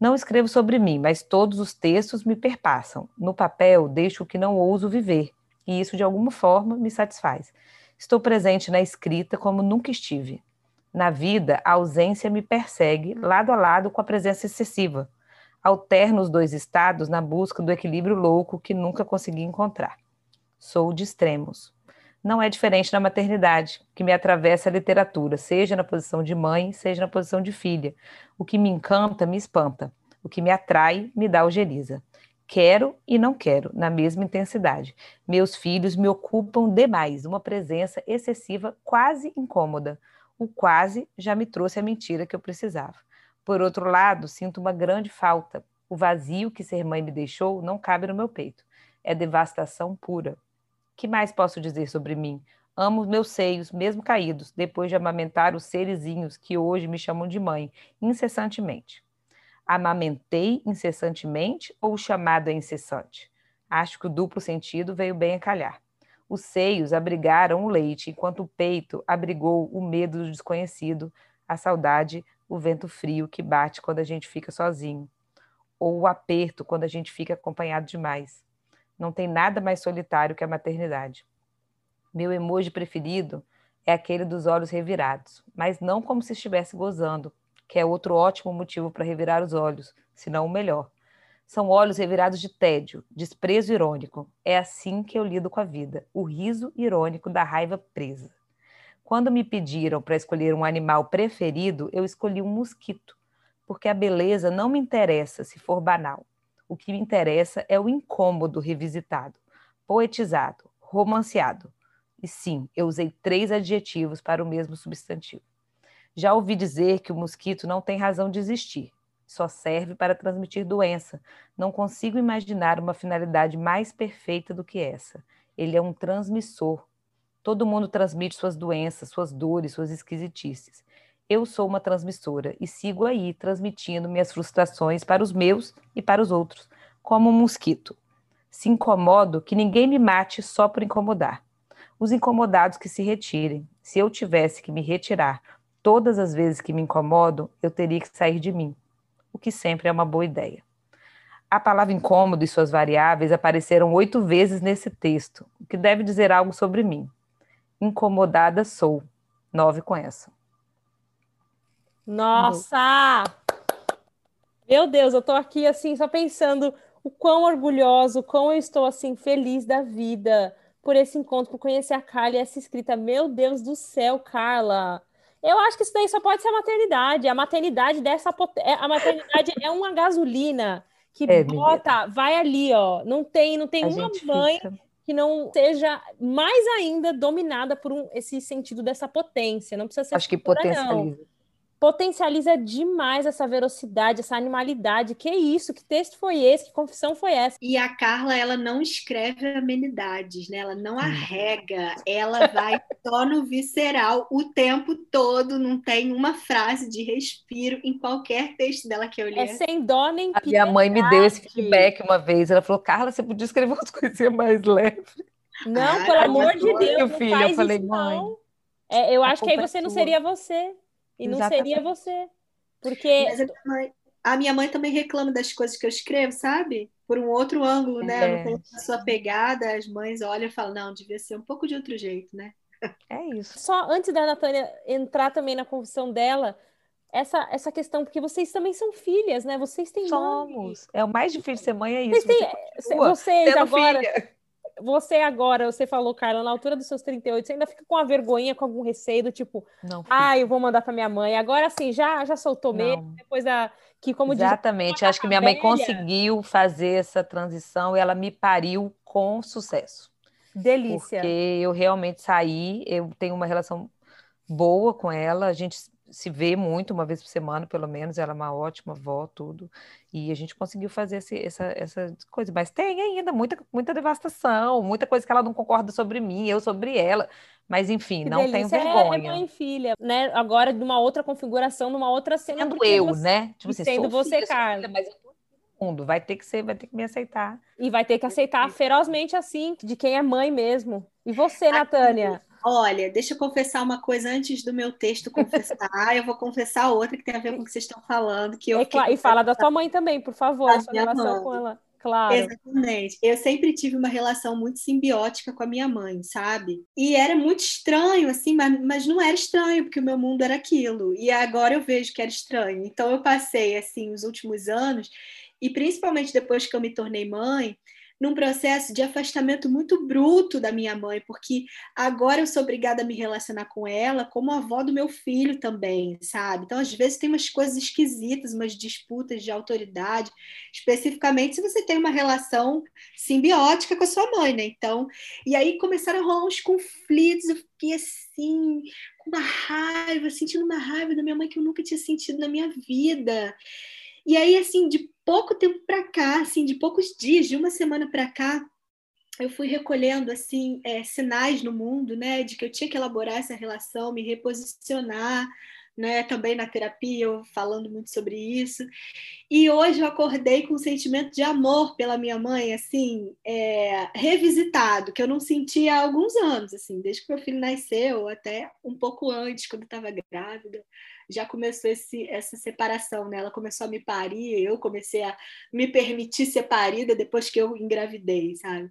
Não escrevo sobre mim, mas todos os textos me perpassam. No papel, deixo o que não ouso viver, e isso de alguma forma me satisfaz. Estou presente na escrita como nunca estive. Na vida, a ausência me persegue lado a lado com a presença excessiva. Alterno os dois estados na busca do equilíbrio louco que nunca consegui encontrar. Sou de extremos. Não é diferente na maternidade, que me atravessa a literatura, seja na posição de mãe, seja na posição de filha. O que me encanta, me espanta. O que me atrai, me dá algeriza. Quero e não quero, na mesma intensidade. Meus filhos me ocupam demais, uma presença excessiva, quase incômoda. O quase já me trouxe a mentira que eu precisava. Por outro lado, sinto uma grande falta. O vazio que ser mãe me deixou não cabe no meu peito. É devastação pura. Que mais posso dizer sobre mim? Amo meus seios, mesmo caídos, depois de amamentar os serizinhos que hoje me chamam de mãe, incessantemente. Amamentei incessantemente ou o chamado é incessante? Acho que o duplo sentido veio bem a calhar. Os seios abrigaram o leite, enquanto o peito abrigou o medo do desconhecido, a saudade, o vento frio que bate quando a gente fica sozinho, ou o aperto quando a gente fica acompanhado demais. Não tem nada mais solitário que a maternidade. Meu emoji preferido é aquele dos olhos revirados, mas não como se estivesse gozando, que é outro ótimo motivo para revirar os olhos, se não o melhor. São olhos revirados de tédio, desprezo irônico. É assim que eu lido com a vida, o riso irônico da raiva presa. Quando me pediram para escolher um animal preferido, eu escolhi um mosquito, porque a beleza não me interessa se for banal. O que me interessa é o incômodo revisitado, poetizado, romanceado. E sim, eu usei três adjetivos para o mesmo substantivo. Já ouvi dizer que o mosquito não tem razão de existir, só serve para transmitir doença. Não consigo imaginar uma finalidade mais perfeita do que essa. Ele é um transmissor. Todo mundo transmite suas doenças, suas dores, suas esquisitices eu sou uma transmissora e sigo aí transmitindo minhas frustrações para os meus e para os outros, como um mosquito. Se incomodo, que ninguém me mate só por incomodar. Os incomodados que se retirem. Se eu tivesse que me retirar todas as vezes que me incomodo, eu teria que sair de mim, o que sempre é uma boa ideia. A palavra incômodo e suas variáveis apareceram oito vezes nesse texto, o que deve dizer algo sobre mim. Incomodada sou. Nove com essa. Nossa! Meu Deus, eu tô aqui assim só pensando o quão orgulhoso, o quão eu estou assim feliz da vida por esse encontro, por conhecer a Carla e essa escrita. Meu Deus do céu, Carla. Eu acho que isso daí só pode ser a maternidade. A maternidade dessa é, a maternidade é uma gasolina que é, bota, vai ali, ó. Não tem, não tem a uma mãe fica... que não seja mais ainda dominada por um, esse sentido dessa potência. Não precisa ser. Acho que potencializa. Não potencializa demais essa velocidade, essa animalidade. Que isso? Que texto foi esse? Que confissão foi essa? E a Carla, ela não escreve amenidades, né? Ela não arrega, ela vai só no visceral o tempo todo, não tem uma frase de respiro em qualquer texto dela que eu li. É sem dó nem A minha mãe me deu esse feedback uma vez, ela falou, Carla, você podia escrever umas coisinhas mais leves. Não, ah, pelo amor de Deus, filho, eu falei, mãe. É, eu acho que aí você não seria você. E não seria você. Porque. Mas a minha, mãe, a minha mãe também reclama das coisas que eu escrevo, sabe? Por um outro ângulo, né? É. Não a sua pegada, as mães olham e falam, não, devia ser um pouco de outro jeito, né? É isso. Só antes da Natânia entrar também na confissão dela, essa, essa questão, porque vocês também são filhas, né? Vocês têm Somos. Mãe. É o mais difícil ser mãe, é isso. Vocês, têm, vocês agora. Filha você agora, você falou, Carla, na altura dos seus 38, você ainda fica com a vergonha, com algum receio do tipo, não, ah, eu vou mandar para minha mãe. Agora sim, já já soltou não. mesmo, depois da que como Exatamente, diz, acho que minha mãe conseguiu fazer essa transição e ela me pariu com sucesso. Delícia. Porque eu realmente saí, eu tenho uma relação boa com ela, a gente se vê muito, uma vez por semana, pelo menos. Ela é uma ótima avó, tudo. E a gente conseguiu fazer esse, essa, essa coisa. Mas tem ainda muita, muita devastação, muita coisa que ela não concorda sobre mim, eu sobre ela. Mas, enfim, que não delícia. tenho vergonha. É, mãe e filha, né? Agora, de uma outra configuração, numa outra cena. Sendo eu, você, né? Tipo assim, sendo você, Carla. mas eu tô mundo, vai ter que ser, vai ter que me aceitar. E vai ter que aceitar ferozmente assim, de quem é mãe mesmo. E você, Natânia? Olha, deixa eu confessar uma coisa antes do meu texto confessar. eu vou confessar outra que tem a ver com o que vocês estão falando. Que eu e fala da tua mãe também, por favor, a sua relação mãe. com ela. Claro. Exatamente. Eu sempre tive uma relação muito simbiótica com a minha mãe, sabe? E era muito estranho, assim, mas, mas não era estranho, porque o meu mundo era aquilo. E agora eu vejo que era estranho. Então eu passei, assim, os últimos anos, e principalmente depois que eu me tornei mãe, num processo de afastamento muito bruto da minha mãe, porque agora eu sou obrigada a me relacionar com ela como avó do meu filho também, sabe? Então, às vezes, tem umas coisas esquisitas, umas disputas de autoridade, especificamente se você tem uma relação simbiótica com a sua mãe, né? Então, e aí começaram a rolar uns conflitos, eu fiquei assim, com uma raiva, sentindo uma raiva da minha mãe que eu nunca tinha sentido na minha vida. E aí, assim, de pouco tempo para cá, assim, de poucos dias, de uma semana para cá, eu fui recolhendo assim é, sinais no mundo, né, de que eu tinha que elaborar essa relação, me reposicionar, né, também na terapia, eu falando muito sobre isso. E hoje eu acordei com um sentimento de amor pela minha mãe, assim, é, revisitado, que eu não sentia há alguns anos, assim, desde que meu filho nasceu, até um pouco antes, quando estava grávida já começou esse, essa separação, né? Ela começou a me parir, eu comecei a me permitir ser parida depois que eu engravidei, sabe?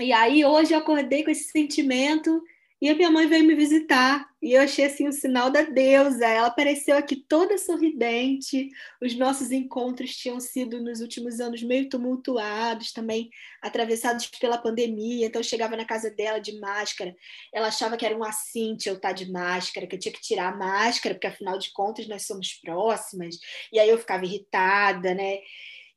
E aí hoje eu acordei com esse sentimento e a minha mãe veio me visitar e eu achei assim um sinal da deusa. Ela apareceu aqui toda sorridente. Os nossos encontros tinham sido nos últimos anos meio tumultuados, também atravessados pela pandemia. Então eu chegava na casa dela de máscara. Ela achava que era um assinte eu estar de máscara, que eu tinha que tirar a máscara, porque afinal de contas nós somos próximas. E aí eu ficava irritada, né?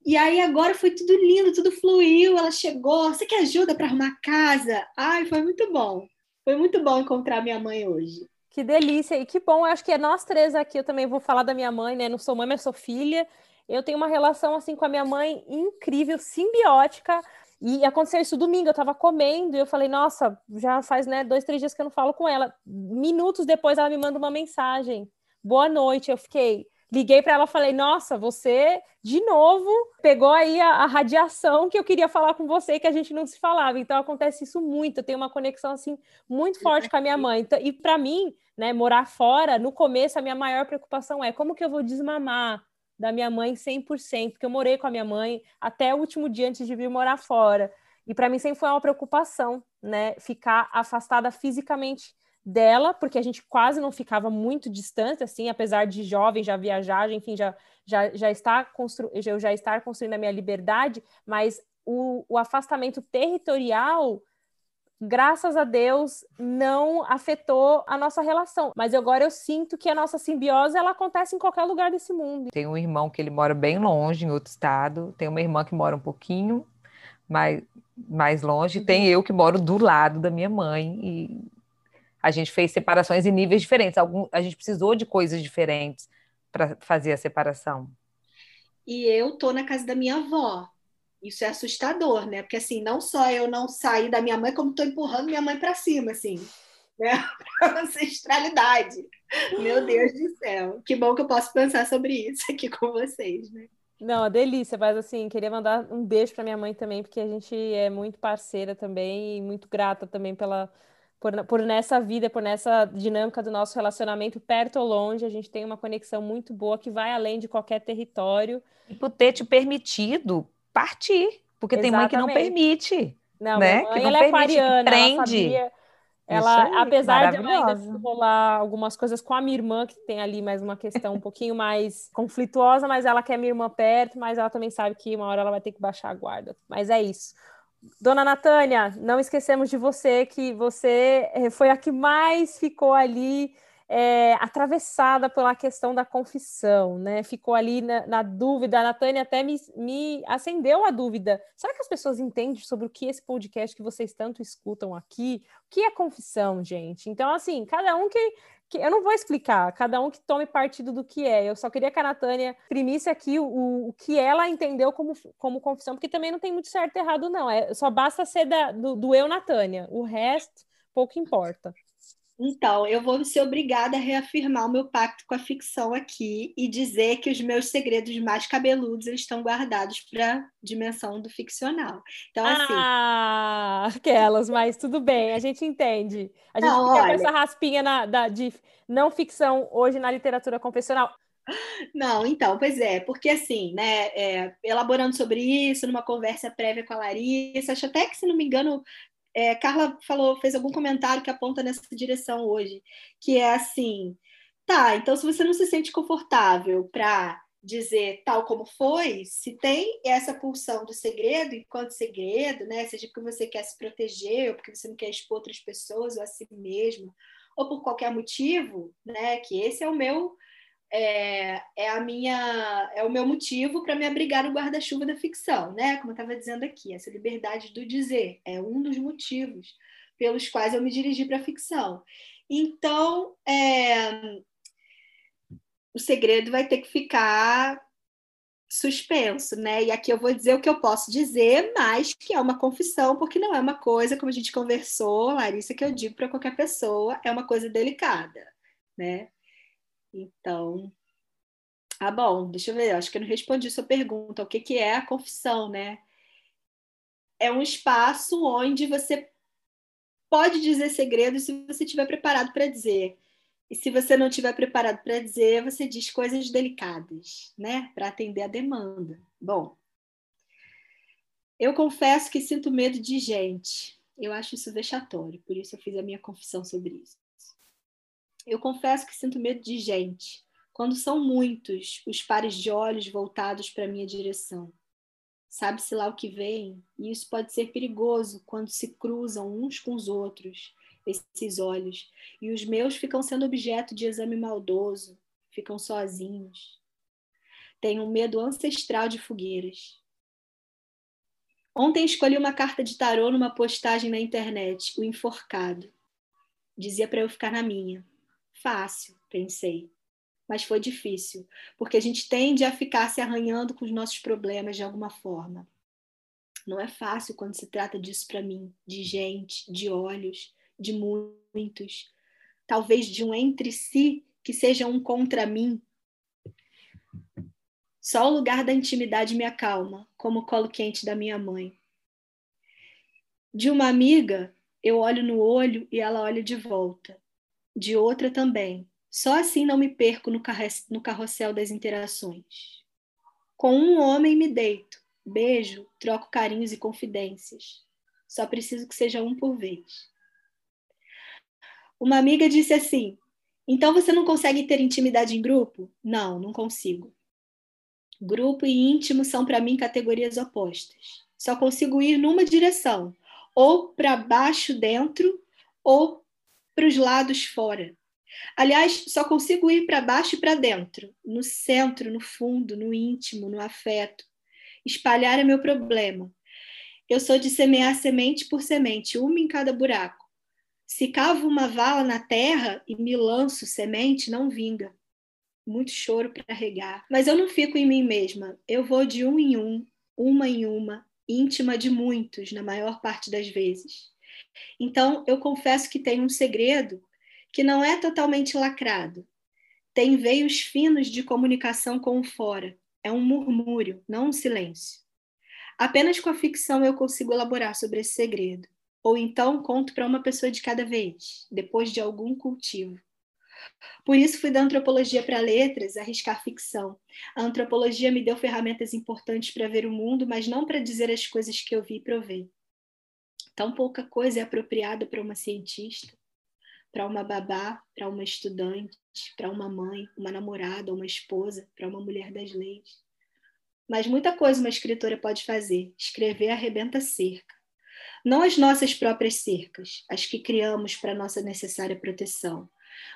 E aí agora foi tudo lindo, tudo fluiu. Ela chegou, você quer ajuda para arrumar casa? Ai, foi muito bom. Foi muito bom encontrar minha mãe hoje. Que delícia e que bom. Acho que é nós três aqui. Eu também vou falar da minha mãe, né? Não sou mãe, mas sou filha. Eu tenho uma relação assim com a minha mãe incrível, simbiótica. E aconteceu isso domingo, eu estava comendo e eu falei, nossa, já faz né, dois, três dias que eu não falo com ela. Minutos depois ela me manda uma mensagem. Boa noite. Eu fiquei, Liguei para ela e falei: Nossa, você de novo pegou aí a, a, radiação que eu queria falar com você que a gente não se falava. Então acontece isso muito. Eu tenho uma conexão assim muito forte com a minha mãe. Então, e para mim, né, morar fora, no começo a minha maior preocupação é como que eu vou desmamar da minha mãe 100%, porque eu morei com a minha mãe até o último dia antes de vir morar fora. E para mim sempre foi uma preocupação, né, ficar afastada fisicamente dela, porque a gente quase não ficava muito distante, assim, apesar de jovem, já viajar, enfim, já, já, já, está constru... eu já estar construindo a minha liberdade, mas o, o afastamento territorial, graças a Deus, não afetou a nossa relação. Mas agora eu sinto que a nossa simbiose, ela acontece em qualquer lugar desse mundo. Tem um irmão que ele mora bem longe, em outro estado, tem uma irmã que mora um pouquinho mais, mais longe, tem uhum. eu que moro do lado da minha mãe, e a gente fez separações em níveis diferentes. Algum, a gente precisou de coisas diferentes para fazer a separação. E eu tô na casa da minha avó. Isso é assustador, né? Porque assim, não só eu não saí da minha mãe, como estou empurrando minha mãe para cima, assim, né? Para ancestralidade. Meu Deus do céu. Que bom que eu posso pensar sobre isso aqui com vocês, né? Não, a delícia, mas assim, queria mandar um beijo para minha mãe também, porque a gente é muito parceira também e muito grata também pela por, por nessa vida, por nessa dinâmica do nosso relacionamento, perto ou longe, a gente tem uma conexão muito boa que vai além de qualquer território. E por ter te permitido partir, porque Exatamente. tem mãe que não permite. Não, né? mãe, que não ela é permite, é aquariana, ela sabia. Ela, aí, apesar de ainda rolar algumas coisas com a minha irmã, que tem ali mais uma questão um pouquinho mais conflituosa, mas ela quer minha irmã perto, mas ela também sabe que uma hora ela vai ter que baixar a guarda. Mas é isso. Dona Natânia, não esquecemos de você, que você eh, foi a que mais ficou ali é, atravessada pela questão da confissão, né? Ficou ali na, na dúvida. A Natânia até me, me, acendeu a dúvida. Será que as pessoas entendem sobre o que esse podcast que vocês tanto escutam aqui? O que é confissão, gente? Então, assim, cada um que, que eu não vou explicar, cada um que tome partido do que é. Eu só queria que a Natânia primisse aqui o, o que ela entendeu como, como confissão, porque também não tem muito certo e errado, não. É, só basta ser da, do, do eu, Natânia. O resto, pouco importa. Então, eu vou ser obrigada a reafirmar o meu pacto com a ficção aqui e dizer que os meus segredos mais cabeludos eles estão guardados para a dimensão do ficcional. Então, assim. Ah, aquelas, mas tudo bem, a gente entende. A gente não, fica olha... com essa raspinha na, da, de não ficção hoje na literatura confessional. Não, então, pois é, porque assim, né, é, elaborando sobre isso, numa conversa prévia com a Larissa, acho até que, se não me engano, é, Carla falou, fez algum comentário que aponta nessa direção hoje, que é assim, tá, então se você não se sente confortável para dizer tal como foi, se tem essa pulsão do segredo enquanto segredo, né, seja porque você quer se proteger, ou porque você não quer expor outras pessoas, ou a si mesmo, ou por qualquer motivo, né, que esse é o meu é, é a minha é o meu motivo para me abrigar no guarda-chuva da ficção, né? Como eu estava dizendo aqui, essa liberdade do dizer é um dos motivos pelos quais eu me dirigi para a ficção. Então, é, o segredo vai ter que ficar suspenso, né? E aqui eu vou dizer o que eu posso dizer, mas que é uma confissão, porque não é uma coisa, como a gente conversou, Larissa, que eu digo para qualquer pessoa, é uma coisa delicada, né? Então, ah, bom, deixa eu ver, acho que eu não respondi sua pergunta. O que, que é a confissão, né? É um espaço onde você pode dizer segredos se você estiver preparado para dizer. E se você não estiver preparado para dizer, você diz coisas delicadas, né? Para atender a demanda. Bom, eu confesso que sinto medo de gente. Eu acho isso vexatório, por isso eu fiz a minha confissão sobre isso. Eu confesso que sinto medo de gente, quando são muitos os pares de olhos voltados para minha direção. Sabe-se lá o que vem, e isso pode ser perigoso quando se cruzam uns com os outros, esses olhos, e os meus ficam sendo objeto de exame maldoso, ficam sozinhos. Tenho um medo ancestral de fogueiras. Ontem escolhi uma carta de tarô numa postagem na internet, o enforcado. Dizia para eu ficar na minha. Fácil, pensei. Mas foi difícil, porque a gente tende a ficar se arranhando com os nossos problemas de alguma forma. Não é fácil quando se trata disso para mim, de gente, de olhos, de muitos. Talvez de um entre si que seja um contra mim. Só o lugar da intimidade me acalma, como o colo quente da minha mãe. De uma amiga, eu olho no olho e ela olha de volta de outra também. Só assim não me perco no, carrossel das interações. Com um homem me deito, beijo, troco carinhos e confidências. Só preciso que seja um por vez. Uma amiga disse assim: Então você não consegue ter intimidade em grupo? Não, não consigo. Grupo e íntimo são para mim categorias opostas. Só consigo ir numa direção, ou para baixo dentro, ou para os lados fora. Aliás, só consigo ir para baixo e para dentro, no centro, no fundo, no íntimo, no afeto. Espalhar é meu problema. Eu sou de semear semente por semente, uma em cada buraco. Se cavo uma vala na terra e me lanço semente, não vinga. Muito choro para regar. Mas eu não fico em mim mesma. Eu vou de um em um, uma em uma, íntima de muitos, na maior parte das vezes. Então, eu confesso que tem um segredo que não é totalmente lacrado. Tem veios finos de comunicação com o fora. É um murmúrio, não um silêncio. Apenas com a ficção eu consigo elaborar sobre esse segredo. Ou então conto para uma pessoa de cada vez, depois de algum cultivo. Por isso fui da antropologia para letras, arriscar ficção. A antropologia me deu ferramentas importantes para ver o mundo, mas não para dizer as coisas que eu vi e provei. Tão pouca coisa é apropriada para uma cientista, para uma babá, para uma estudante, para uma mãe, uma namorada, uma esposa, para uma mulher das leis. Mas muita coisa uma escritora pode fazer. Escrever arrebenta cerca. Não as nossas próprias cercas, as que criamos para nossa necessária proteção,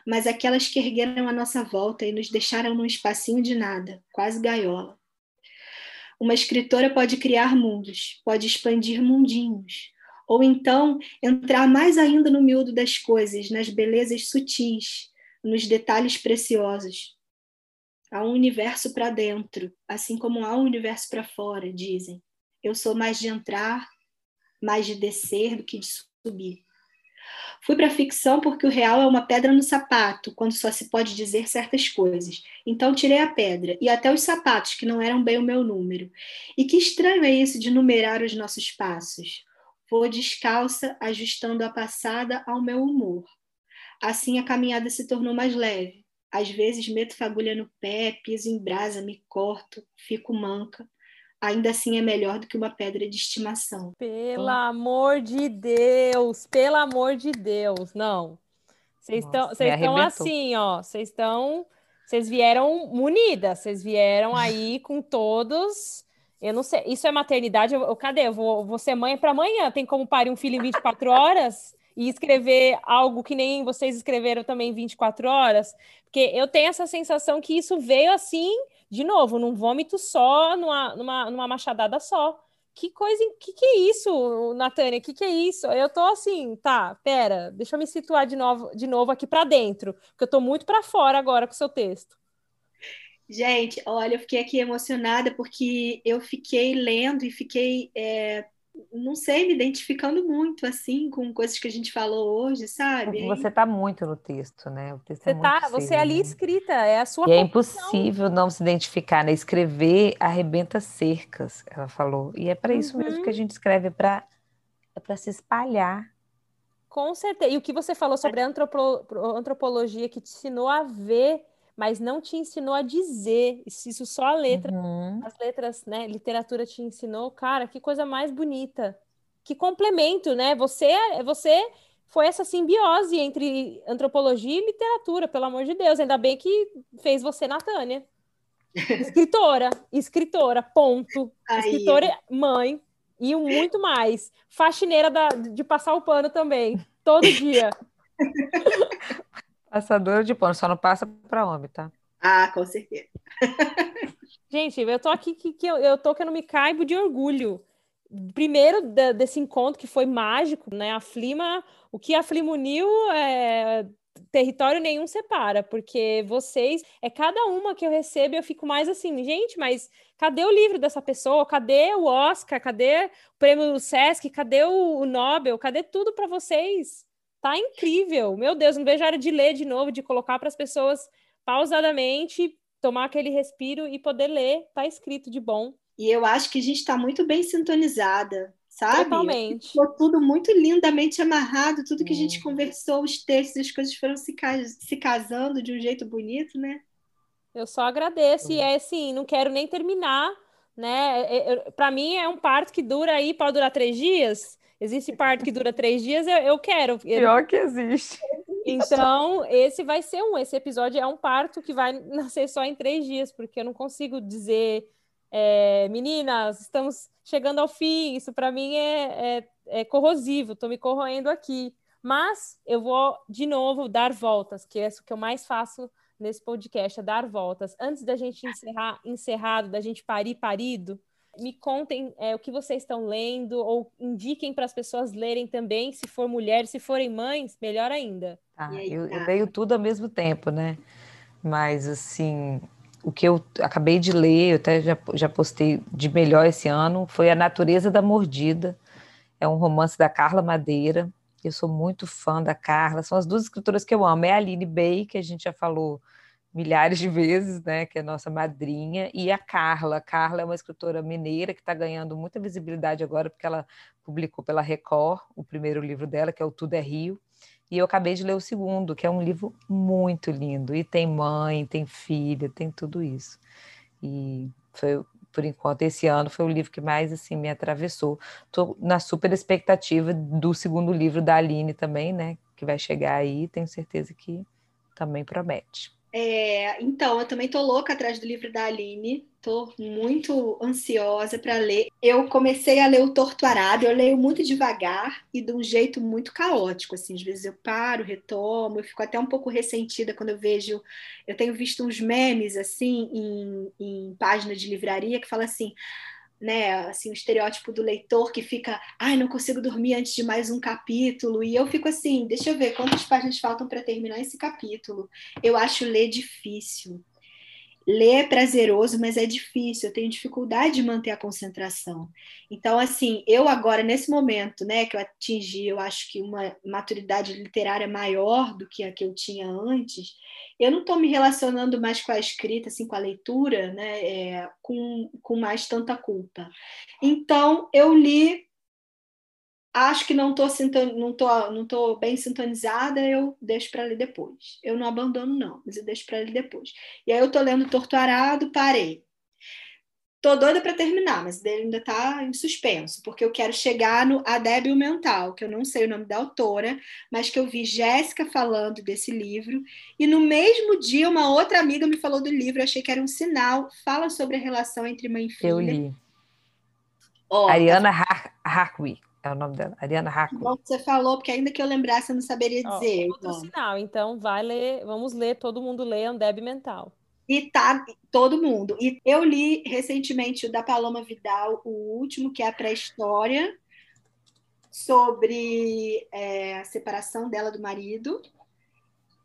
mas aquelas que ergueram a nossa volta e nos deixaram num espacinho de nada, quase gaiola. Uma escritora pode criar mundos, pode expandir mundinhos, ou então entrar mais ainda no miúdo das coisas, nas belezas sutis, nos detalhes preciosos. Há um universo para dentro, assim como há um universo para fora, dizem. Eu sou mais de entrar, mais de descer do que de subir. Fui para a ficção porque o real é uma pedra no sapato, quando só se pode dizer certas coisas. Então tirei a pedra e até os sapatos, que não eram bem o meu número. E que estranho é isso de numerar os nossos passos. Vou descalça, ajustando a passada ao meu humor. Assim a caminhada se tornou mais leve. às vezes meto fagulha no pé, piso em brasa, me corto, fico manca. Ainda assim é melhor do que uma pedra de estimação. Pelo amor de Deus, pelo amor de Deus, não. Vocês estão, vocês estão assim, ó. Vocês estão, vocês vieram munidas. Vocês vieram aí com todos. Eu não sei. Isso é maternidade? Eu, cadê? Eu vou, vou ser mãe para amanhã. Tem como parir um filho em 24 horas e escrever algo que nem vocês escreveram também em 24 horas? Porque eu tenho essa sensação que isso veio assim, de novo, num vômito só, numa, numa, numa machadada só que coisa, que que é isso, Natânia? Que que é isso? Eu tô assim, tá, pera, deixa eu me situar de novo, de novo aqui para dentro, porque eu tô muito para fora agora com o seu texto. Gente, olha, eu fiquei aqui emocionada porque eu fiquei lendo e fiquei é, não sei, me identificando muito, assim, com coisas que a gente falou hoje, sabe? Você está muito no texto, né? O texto é você é tá, você é ali né? escrita, é a sua E é impossível não se identificar, né? Escrever arrebenta cercas, ela falou. E é para isso uhum. mesmo que a gente escreve, para é para se espalhar. Com certeza. E o que você falou sobre a antropologia que te ensinou a ver mas não te ensinou a dizer. Isso só a letra, uhum. as letras, né? Literatura te ensinou, cara, que coisa mais bonita. Que complemento, né? Você, você foi essa simbiose entre antropologia e literatura, pelo amor de Deus. Ainda bem que fez você, Natânia. Escritora, escritora, ponto. Escritora, mãe e muito mais. Faxineira da, de passar o pano também, todo dia. Passadora de pano, só não passa para homem, tá? Ah, com certeza. Gente, eu tô aqui que, que eu, eu tô que eu não me caibo de orgulho. Primeiro da, desse encontro que foi mágico, né? A Flima, o que a Flima uniu é território nenhum separa, porque vocês, é cada uma que eu recebo, eu fico mais assim, gente, mas cadê o livro dessa pessoa? Cadê o Oscar? Cadê o prêmio Sesc? Cadê o, o Nobel? Cadê tudo para vocês? Tá incrível. Meu Deus, não vejo a hora de ler de novo, de colocar para as pessoas pausadamente, tomar aquele respiro e poder ler. Tá escrito de bom. E eu acho que a gente está muito bem sintonizada, sabe? Totalmente. Ficou tudo muito lindamente amarrado, tudo que a gente conversou, os textos, as coisas foram se, se casando de um jeito bonito, né? Eu só agradeço. E é assim, não quero nem terminar, né? É, é, Para mim é um parto que dura aí, pode durar três dias. Existe parto que dura três dias, eu, eu quero. Pior que existe. Então, esse vai ser um. Esse episódio é um parto que vai nascer só em três dias, porque eu não consigo dizer, é, meninas, estamos chegando ao fim. Isso para mim é, é, é corrosivo, estou me corroendo aqui. Mas eu vou de novo dar voltas, que é isso que eu mais faço nesse podcast, é dar voltas. Antes da gente encerrar encerrado, da gente parir parido, me contem é, o que vocês estão lendo ou indiquem para as pessoas lerem também, se for mulher, se forem mães, melhor ainda. Ah, eu, eu leio tudo ao mesmo tempo, né? Mas, assim, o que eu acabei de ler, eu até já, já postei de melhor esse ano, foi A Natureza da Mordida. É um romance da Carla Madeira. Eu sou muito fã da Carla. São as duas escritoras que eu amo. É a Aline Bey, que a gente já falou milhares de vezes, né, que é nossa madrinha, e a Carla. A Carla é uma escritora mineira que está ganhando muita visibilidade agora, porque ela publicou pela Record o primeiro livro dela, que é o Tudo é Rio, e eu acabei de ler o segundo, que é um livro muito lindo, e tem mãe, tem filha, tem tudo isso. E foi, por enquanto, esse ano foi o livro que mais, assim, me atravessou. Estou na super expectativa do segundo livro da Aline também, né, que vai chegar aí, tenho certeza que também promete. É, então, eu também tô louca atrás do livro da Aline, tô muito ansiosa para ler. Eu comecei a ler o Torturado, eu leio muito devagar e de um jeito muito caótico, assim, às vezes eu paro, retomo, eu fico até um pouco ressentida quando eu vejo, eu tenho visto uns memes, assim, em, em páginas de livraria que fala assim, né, assim, o estereótipo do leitor que fica, ai, não consigo dormir antes de mais um capítulo, e eu fico assim, deixa eu ver quantas páginas faltam para terminar esse capítulo. Eu acho ler difícil. Ler é prazeroso, mas é difícil, eu tenho dificuldade de manter a concentração. Então, assim, eu agora, nesse momento, né, que eu atingi, eu acho que uma maturidade literária maior do que a que eu tinha antes, eu não estou me relacionando mais com a escrita, assim, com a leitura, né, é, com, com mais tanta culpa. Então, eu li acho que não estou não tô, não tô bem sintonizada, eu deixo para ler depois. Eu não abandono, não, mas eu deixo para ler depois. E aí eu estou lendo Torto Arado, parei. Tô doida para terminar, mas ele ainda está em suspenso, porque eu quero chegar no A Débil Mental, que eu não sei o nome da autora, mas que eu vi Jéssica falando desse livro. E no mesmo dia, uma outra amiga me falou do livro, achei que era um sinal. Fala sobre a relação entre mãe e filha. Eu li. Oh, Ariana tá... Harkwi. É o nome dela, Ariana Harkwi. Bom que você falou, porque ainda que eu lembrasse, eu não saberia dizer. Oh, outro sinal, então vai ler, vamos ler, todo mundo lê Andeb Mental. E tá todo mundo. E eu li recentemente o da Paloma Vidal, o último, que é a pré-história, sobre é, a separação dela do marido.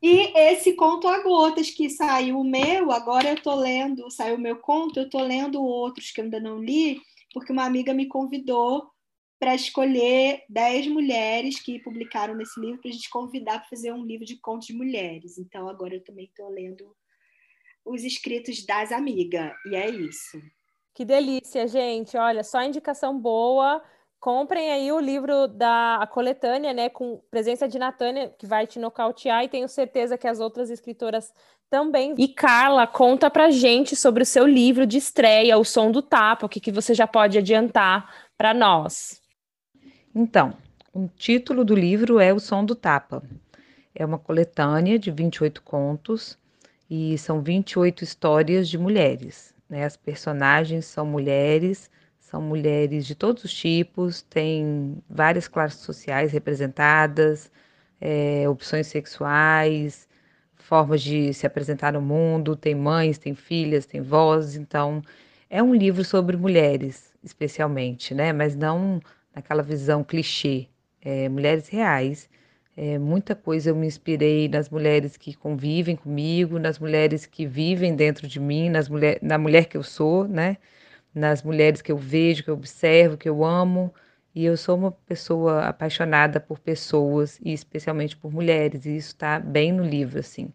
E esse conto a gotas que saiu o meu, agora eu tô lendo, saiu o meu conto, eu tô lendo outros que eu ainda não li, porque uma amiga me convidou para escolher 10 mulheres que publicaram nesse livro para a gente convidar para fazer um livro de contos de mulheres. Então agora eu também estou lendo os escritos das amigas. E é isso. Que delícia, gente. Olha, só indicação boa. Comprem aí o livro da a coletânea, né, com presença de Natânia, que vai te nocautear, e tenho certeza que as outras escritoras também. E Carla, conta pra gente sobre o seu livro de estreia, O Som do Tapa, o que, que você já pode adiantar para nós. Então, o título do livro é O Som do Tapa. É uma coletânea de 28 contos e são 28 histórias de mulheres. Né? As personagens são mulheres, são mulheres de todos os tipos, tem várias classes sociais representadas, é, opções sexuais, formas de se apresentar no mundo, tem mães, tem filhas, tem vozes, então é um livro sobre mulheres, especialmente, né? Mas não naquela visão clichê, é, mulheres reais é, muita coisa eu me inspirei nas mulheres que convivem comigo, nas mulheres que vivem dentro de mim, nas mulher, na mulher que eu sou, né? Nas mulheres que eu vejo, que eu observo, que eu amo. E eu sou uma pessoa apaixonada por pessoas e especialmente por mulheres. E isso está bem no livro, assim.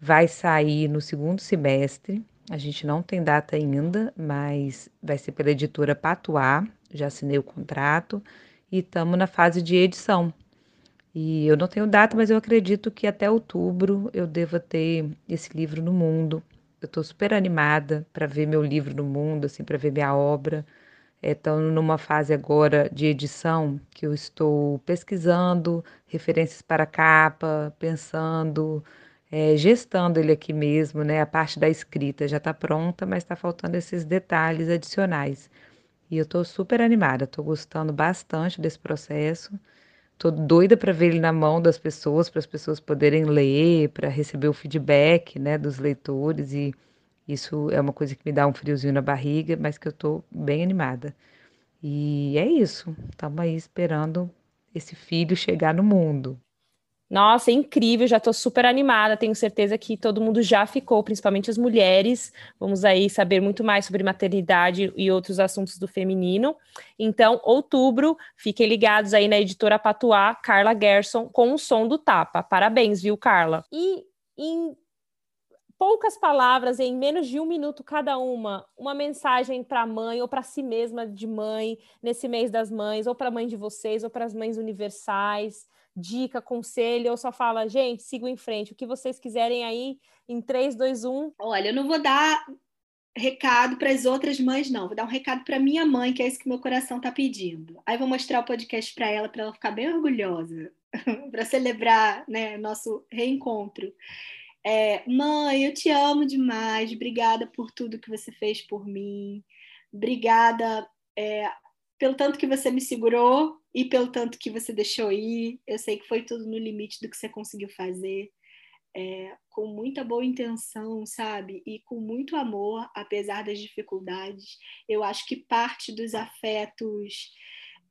Vai sair no segundo semestre. A gente não tem data ainda, mas vai ser pela editora Patuá. Já assinei o contrato e estamos na fase de edição. E eu não tenho data, mas eu acredito que até outubro eu deva ter esse livro no mundo. Eu estou super animada para ver meu livro no mundo, assim, para ver minha obra. Estou é, numa fase agora de edição que eu estou pesquisando referências para capa, pensando, é, gestando ele aqui mesmo, né? A parte da escrita já está pronta, mas está faltando esses detalhes adicionais. E eu estou super animada, estou gostando bastante desse processo. Tô doida para ver ele na mão das pessoas, para as pessoas poderem ler, para receber o feedback, né, dos leitores e isso é uma coisa que me dá um friozinho na barriga, mas que eu tô bem animada. E é isso. Estamos aí esperando esse filho chegar no mundo. Nossa, é incrível, já estou super animada. Tenho certeza que todo mundo já ficou, principalmente as mulheres. Vamos aí saber muito mais sobre maternidade e outros assuntos do feminino. Então, outubro, fiquem ligados aí na editora Patuá, Carla Gerson, com o som do tapa. Parabéns, viu, Carla? E em poucas palavras, em menos de um minuto cada uma, uma mensagem para a mãe ou para si mesma de mãe nesse mês das mães, ou para a mãe de vocês, ou para as mães universais dica, conselho, ou só fala, gente, sigam em frente. O que vocês quiserem aí em 3, 2, 1. Olha, eu não vou dar recado para as outras mães, não. Vou dar um recado para minha mãe, que é isso que meu coração está pedindo. Aí vou mostrar o podcast para ela, para ela ficar bem orgulhosa, para celebrar né, nosso reencontro. É, mãe, eu te amo demais. Obrigada por tudo que você fez por mim. Obrigada é, pelo tanto que você me segurou e pelo tanto que você deixou ir. Eu sei que foi tudo no limite do que você conseguiu fazer. É, com muita boa intenção, sabe? E com muito amor, apesar das dificuldades. Eu acho que parte dos afetos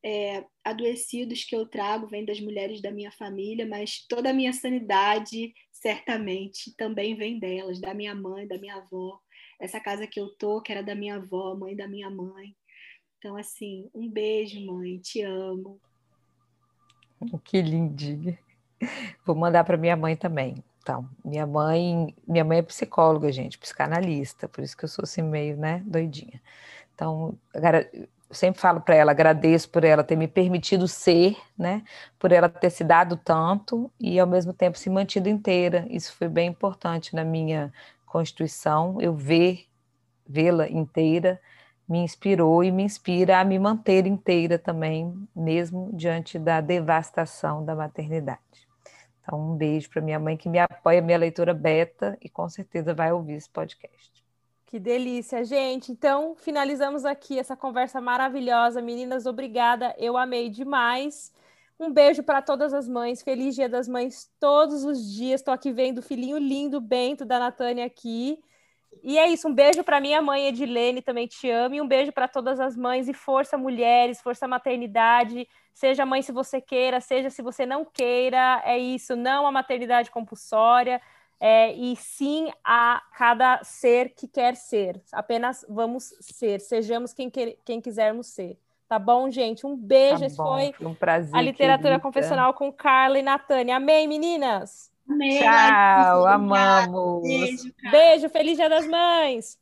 é, adoecidos que eu trago vem das mulheres da minha família, mas toda a minha sanidade, certamente, também vem delas, da minha mãe, da minha avó. Essa casa que eu tô, que era da minha avó, mãe da minha mãe. Então, assim, um beijo, mãe, te amo. Que lindinha. Vou mandar para minha mãe também. Então, minha mãe, minha mãe é psicóloga, gente, psicanalista, por isso que eu sou assim meio, né, doidinha. Então, agora, sempre falo para ela, agradeço por ela ter me permitido ser, né? Por ela ter se dado tanto e ao mesmo tempo se mantido inteira. Isso foi bem importante na minha constituição. Eu ver vê-la inteira me inspirou e me inspira a me manter inteira também, mesmo diante da devastação da maternidade. Então, um beijo para minha mãe que me apoia, minha leitora beta, e com certeza vai ouvir esse podcast. Que delícia, gente. Então, finalizamos aqui essa conversa maravilhosa. Meninas, obrigada. Eu amei demais. Um beijo para todas as mães. Feliz Dia das Mães todos os dias. Estou aqui vendo o filhinho lindo, Bento, da Natânia aqui. E é isso, um beijo para minha mãe Edilene, também te amo, e um beijo para todas as mães e força mulheres, força maternidade, seja mãe se você queira, seja se você não queira, é isso, não a maternidade compulsória, é, e sim a cada ser que quer ser, apenas vamos ser, sejamos quem, que, quem quisermos ser. Tá bom, gente? Um beijo. Tá Esse foi, foi um prazer, a literatura querida. confessional com Carla e Natânia. Amém, meninas? Amei, Tchau, amamos. Beijo, Beijo, feliz Dia das Mães.